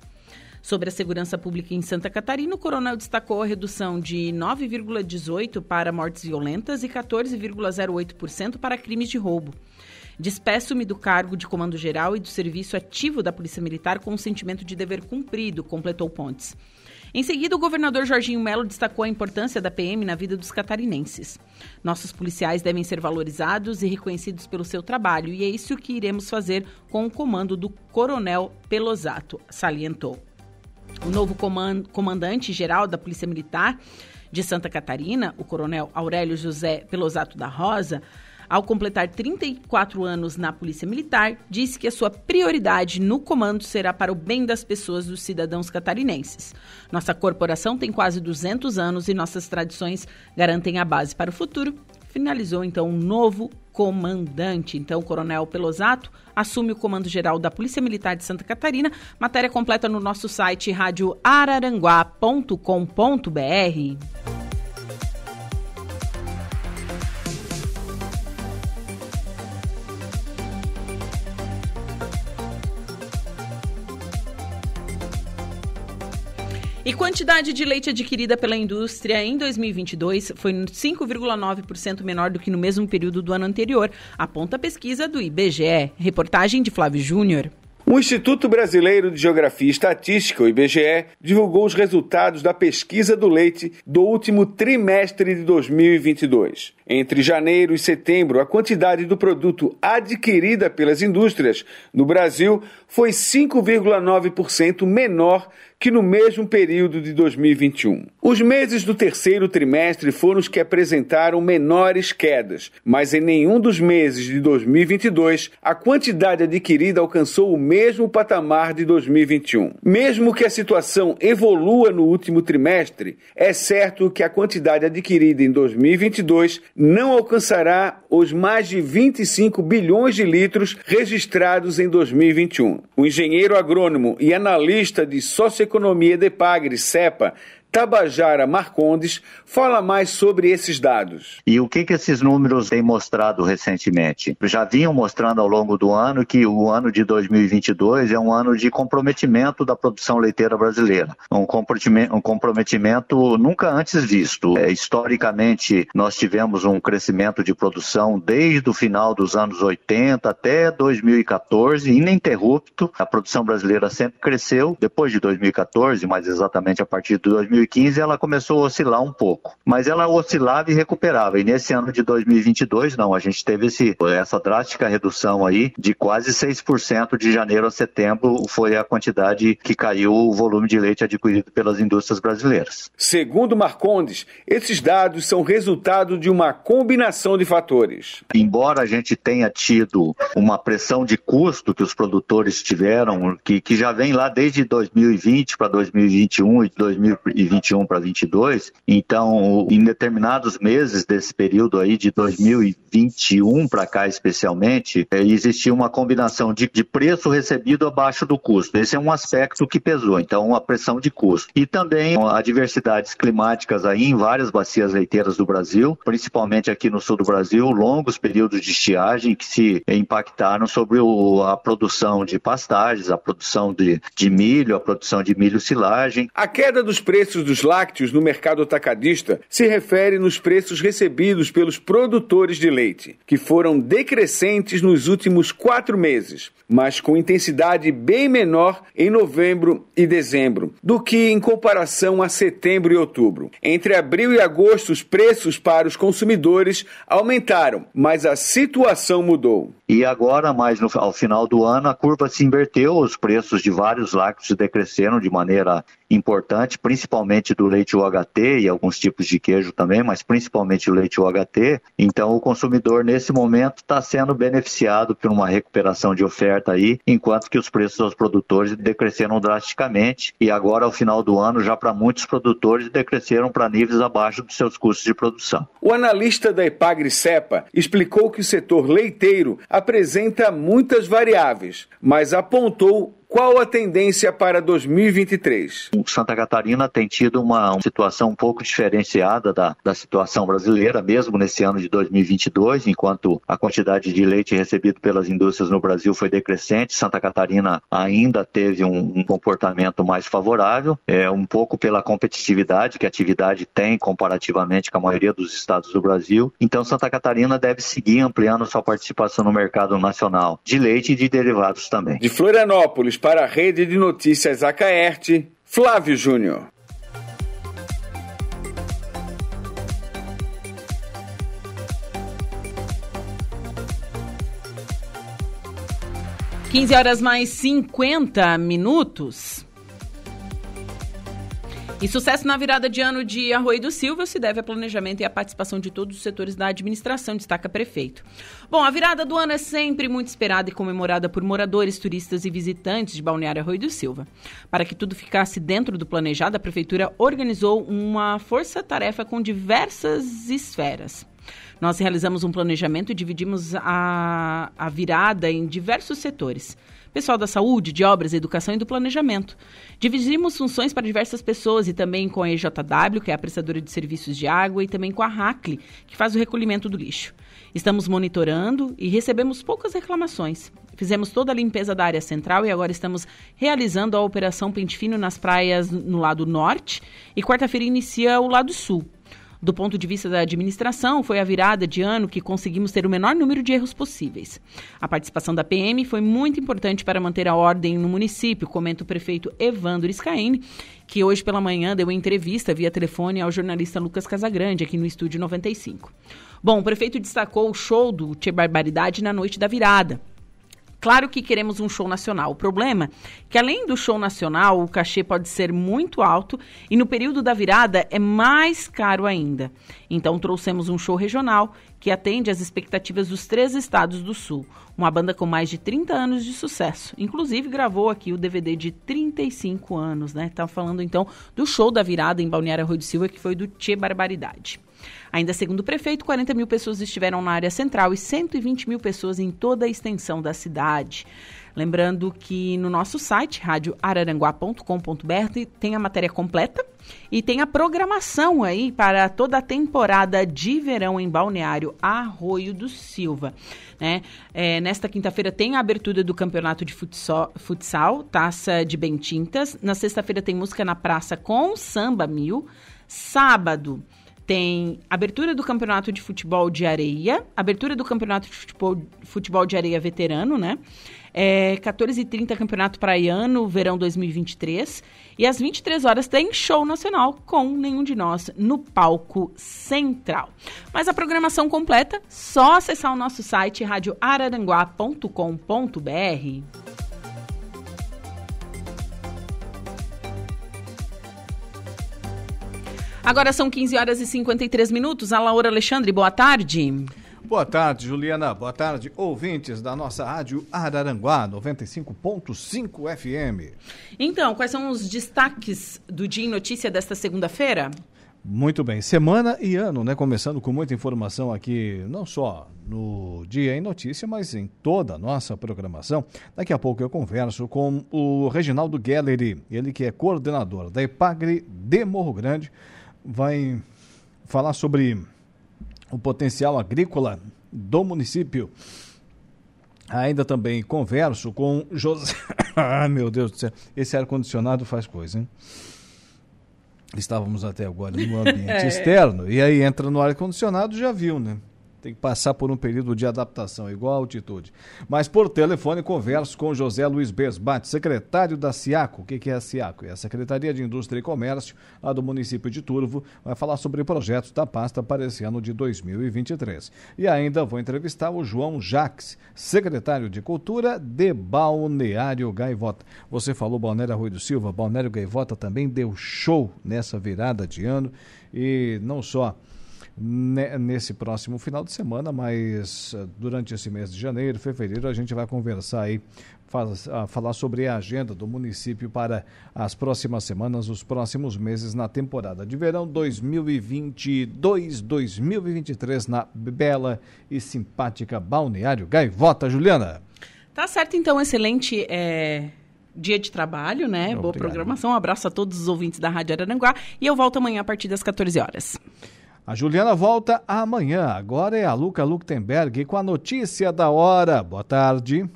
Sobre a segurança pública em Santa Catarina, o coronel destacou a redução de 9,18% para mortes violentas e 14,08% para crimes de roubo. Despeço-me do cargo de comando geral e do serviço ativo da Polícia Militar com o sentimento de dever cumprido, completou Pontes. Em seguida, o governador Jorginho Melo destacou a importância da PM na vida dos catarinenses. Nossos policiais devem ser valorizados e reconhecidos pelo seu trabalho, e é isso que iremos fazer com o comando do Coronel Pelosato, salientou. O novo comandante-geral da Polícia Militar de Santa Catarina, o Coronel Aurélio José Pelosato da Rosa, ao completar 34 anos na Polícia Militar, disse que a sua prioridade no comando será para o bem das pessoas dos cidadãos catarinenses. Nossa corporação tem quase 200 anos e nossas tradições garantem a base para o futuro. Finalizou então um novo comandante. Então, o Coronel Pelosato assume o comando geral da Polícia Militar de Santa Catarina. Matéria completa no nosso site radioararanguá.com.br. E quantidade de leite adquirida pela indústria em 2022 foi 5,9% menor do que no mesmo período do ano anterior, aponta a pesquisa do IBGE. Reportagem de Flávio Júnior. O Instituto Brasileiro de Geografia e Estatística, o IBGE, divulgou os resultados da pesquisa do leite do último trimestre de 2022. Entre janeiro e setembro, a quantidade do produto adquirida pelas indústrias no Brasil foi 5,9% menor que no mesmo período de 2021. Os meses do terceiro trimestre foram os que apresentaram menores quedas, mas em nenhum dos meses de 2022 a quantidade adquirida alcançou o mesmo patamar de 2021. Mesmo que a situação evolua no último trimestre, é certo que a quantidade adquirida em 2022 não alcançará os mais de 25 bilhões de litros registrados em 2021. O engenheiro agrônomo e analista de socioeconomia de Pagre, CEPA, Tabajara Marcondes fala mais sobre esses dados. E o que, que esses números têm mostrado recentemente? Já vinham mostrando ao longo do ano que o ano de 2022 é um ano de comprometimento da produção leiteira brasileira. Um comprometimento, um comprometimento nunca antes visto. É, historicamente, nós tivemos um crescimento de produção desde o final dos anos 80 até 2014, ininterrupto. A produção brasileira sempre cresceu. Depois de 2014, mais exatamente a partir de 2015, 2015 ela começou a oscilar um pouco, mas ela oscilava e recuperava. E nesse ano de 2022, não, a gente teve esse, essa drástica redução aí de quase 6% de janeiro a setembro foi a quantidade que caiu o volume de leite adquirido pelas indústrias brasileiras. Segundo Marcondes, esses dados são resultado de uma combinação de fatores. Embora a gente tenha tido uma pressão de custo que os produtores tiveram, que, que já vem lá desde 2020 para 2021 e 2022, 21 para 22. Então, em determinados meses desse período aí, de 2021 para cá especialmente, é, existia uma combinação de, de preço recebido abaixo do custo. Esse é um aspecto que pesou. Então, a pressão de custo. E também adversidades climáticas aí em várias bacias leiteiras do Brasil, principalmente aqui no sul do Brasil, longos períodos de estiagem que se impactaram sobre o, a produção de pastagens, a produção de, de milho, a produção de milho silagem. A queda dos preços dos lácteos no mercado atacadista se refere nos preços recebidos pelos produtores de leite, que foram decrescentes nos últimos quatro meses, mas com intensidade bem menor em novembro e dezembro do que em comparação a setembro e outubro. Entre abril e agosto, os preços para os consumidores aumentaram, mas a situação mudou. E agora, mais no, ao final do ano, a curva se inverteu, os preços de vários lácteos decresceram de maneira importante, principalmente do leite UHT e alguns tipos de queijo também, mas principalmente o leite UHT. Então, o consumidor, nesse momento, está sendo beneficiado por uma recuperação de oferta aí, enquanto que os preços aos produtores decresceram drasticamente e agora, ao final do ano, já para muitos produtores, decresceram para níveis abaixo dos seus custos de produção. O analista da Epagri-Cepa explicou que o setor leiteiro apresenta muitas variáveis, mas apontou qual a tendência para 2023? Santa Catarina tem tido uma, situação um pouco diferenciada da, da situação brasileira, mesmo nesse ano de 2022, enquanto a quantidade de leite recebido pelas indústrias no Brasil foi decrescente, Santa Catarina ainda teve um, um comportamento mais favorável, é, um pouco pela competitividade que a atividade tem comparativamente com a maioria dos estados do Brasil. Então, Santa Catarina deve seguir ampliando sua participação no mercado nacional de leite e de derivados também. De Florianópolis, para a Rede de Notícias Acaerte, Flávio Júnior. Quinze horas mais cinquenta minutos. E sucesso na virada de ano de Arroio do Silva se deve a planejamento e à participação de todos os setores da administração, destaca prefeito. Bom, a virada do ano é sempre muito esperada e comemorada por moradores, turistas e visitantes de Balneário Arroio do Silva. Para que tudo ficasse dentro do planejado, a prefeitura organizou uma força-tarefa com diversas esferas. Nós realizamos um planejamento e dividimos a, a virada em diversos setores pessoal da saúde, de obras, educação e do planejamento. Dividimos funções para diversas pessoas e também com a EJW, que é a prestadora de serviços de água, e também com a RACLE, que faz o recolhimento do lixo. Estamos monitorando e recebemos poucas reclamações. Fizemos toda a limpeza da área central e agora estamos realizando a operação Pente Fino nas praias no lado norte e quarta-feira inicia o lado sul. Do ponto de vista da administração, foi a virada de ano que conseguimos ter o menor número de erros possíveis. A participação da PM foi muito importante para manter a ordem no município, comenta o prefeito Evandro Scaini, que hoje pela manhã deu entrevista via telefone ao jornalista Lucas Casagrande, aqui no Estúdio 95. Bom, o prefeito destacou o show do Tia Barbaridade na noite da virada. Claro que queremos um show nacional. O problema é que, além do show nacional, o cachê pode ser muito alto e no período da virada é mais caro ainda. Então, trouxemos um show regional que atende às expectativas dos três estados do Sul. Uma banda com mais de 30 anos de sucesso. Inclusive, gravou aqui o DVD de 35 anos, né? Tá falando então do show da virada em Balneário Rui de Silva, que foi do Tchê Barbaridade. Ainda segundo o prefeito, 40 mil pessoas estiveram na área central e 120 mil pessoas em toda a extensão da cidade. Lembrando que no nosso site, radioararanguá.com.br, tem a matéria completa e tem a programação aí para toda a temporada de verão em Balneário Arroio do Silva. Né? É, nesta quinta-feira tem a abertura do campeonato de futsal, futsal Taça de Bentintas. Na sexta-feira tem música na praça com Samba Mil. Sábado tem abertura do campeonato de futebol de areia, abertura do campeonato de futebol, futebol de areia veterano, né? É, 14h30 Campeonato Praiano, verão 2023. E às 23 horas tem show nacional com Nenhum de Nós no palco central. Mas a programação completa, só acessar o nosso site radioararanguá.com.br. Agora são 15 horas e 53 minutos. A Laura Alexandre, boa tarde. Boa tarde, Juliana. Boa tarde, ouvintes da nossa rádio Araranguá 95.5 FM. Então, quais são os destaques do Dia em Notícia desta segunda-feira? Muito bem, semana e ano, né? Começando com muita informação aqui, não só no Dia em Notícia, mas em toda a nossa programação. Daqui a pouco eu converso com o Reginaldo Gelleri, ele que é coordenador da EPAGRE de Morro Grande vai falar sobre o potencial agrícola do município. Ainda também converso com José. ah, meu Deus do céu. Esse ar-condicionado faz coisa, hein? Estávamos até agora no ambiente é. externo. E aí entra no ar-condicionado, já viu, né? Tem que passar por um período de adaptação, igual a altitude. Mas por telefone converso com José Luiz Besbate, secretário da SIACO. O que é a SIACO? É a Secretaria de Indústria e Comércio, lá do município de Turvo. Vai falar sobre projetos da pasta para esse ano de 2023. E ainda vou entrevistar o João Jaques, secretário de Cultura de Balneário Gaivota. Você falou Balneário Rui do Silva, Balneário Gaivota também deu show nessa virada de ano e não só nesse próximo final de semana, mas eh, durante esse mês de janeiro, fevereiro, a gente vai conversar aí, faz, falar sobre a agenda do município para as próximas semanas, os próximos meses na temporada de verão 2022-2023 na bela e simpática Balneário Gaivota, Juliana. Tá certo, então, excelente. É dia de trabalho, né? Obrigado. Boa programação. Um abraço a todos os ouvintes da Rádio Araranguá e eu volto amanhã a partir das 14 horas. A Juliana volta amanhã. Agora é a Luca Luktenberg com a notícia da hora. Boa tarde.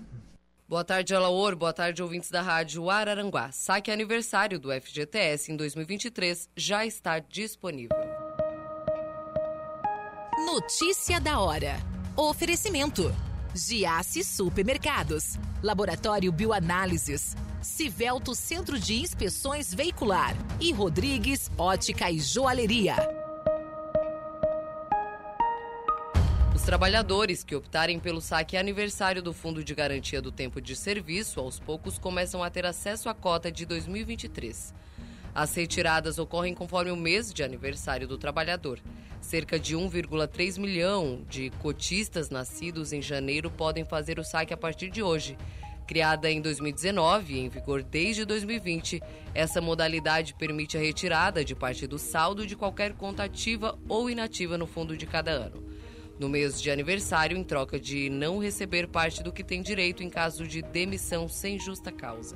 Boa tarde, Alaor. Boa tarde, ouvintes da Rádio Araranguá. Saque aniversário do FGTS em 2023 já está disponível. Notícia da hora. Oferecimento. Giasse Supermercados. Laboratório Bioanálises. Civelto Centro de Inspeções Veicular. E Rodrigues Ótica e Joalheria. Trabalhadores que optarem pelo saque aniversário do Fundo de Garantia do Tempo de Serviço, aos poucos começam a ter acesso à cota de 2023. As retiradas ocorrem conforme o mês de aniversário do trabalhador. Cerca de 1,3 milhão de cotistas nascidos em janeiro podem fazer o saque a partir de hoje. Criada em 2019 e em vigor desde 2020, essa modalidade permite a retirada de parte do saldo de qualquer conta ativa ou inativa no fundo de cada ano no mês de aniversário em troca de não receber parte do que tem direito em caso de demissão sem justa causa.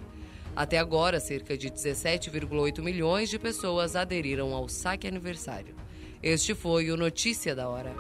Até agora, cerca de 17,8 milhões de pessoas aderiram ao saque aniversário. Este foi o Notícia da Hora.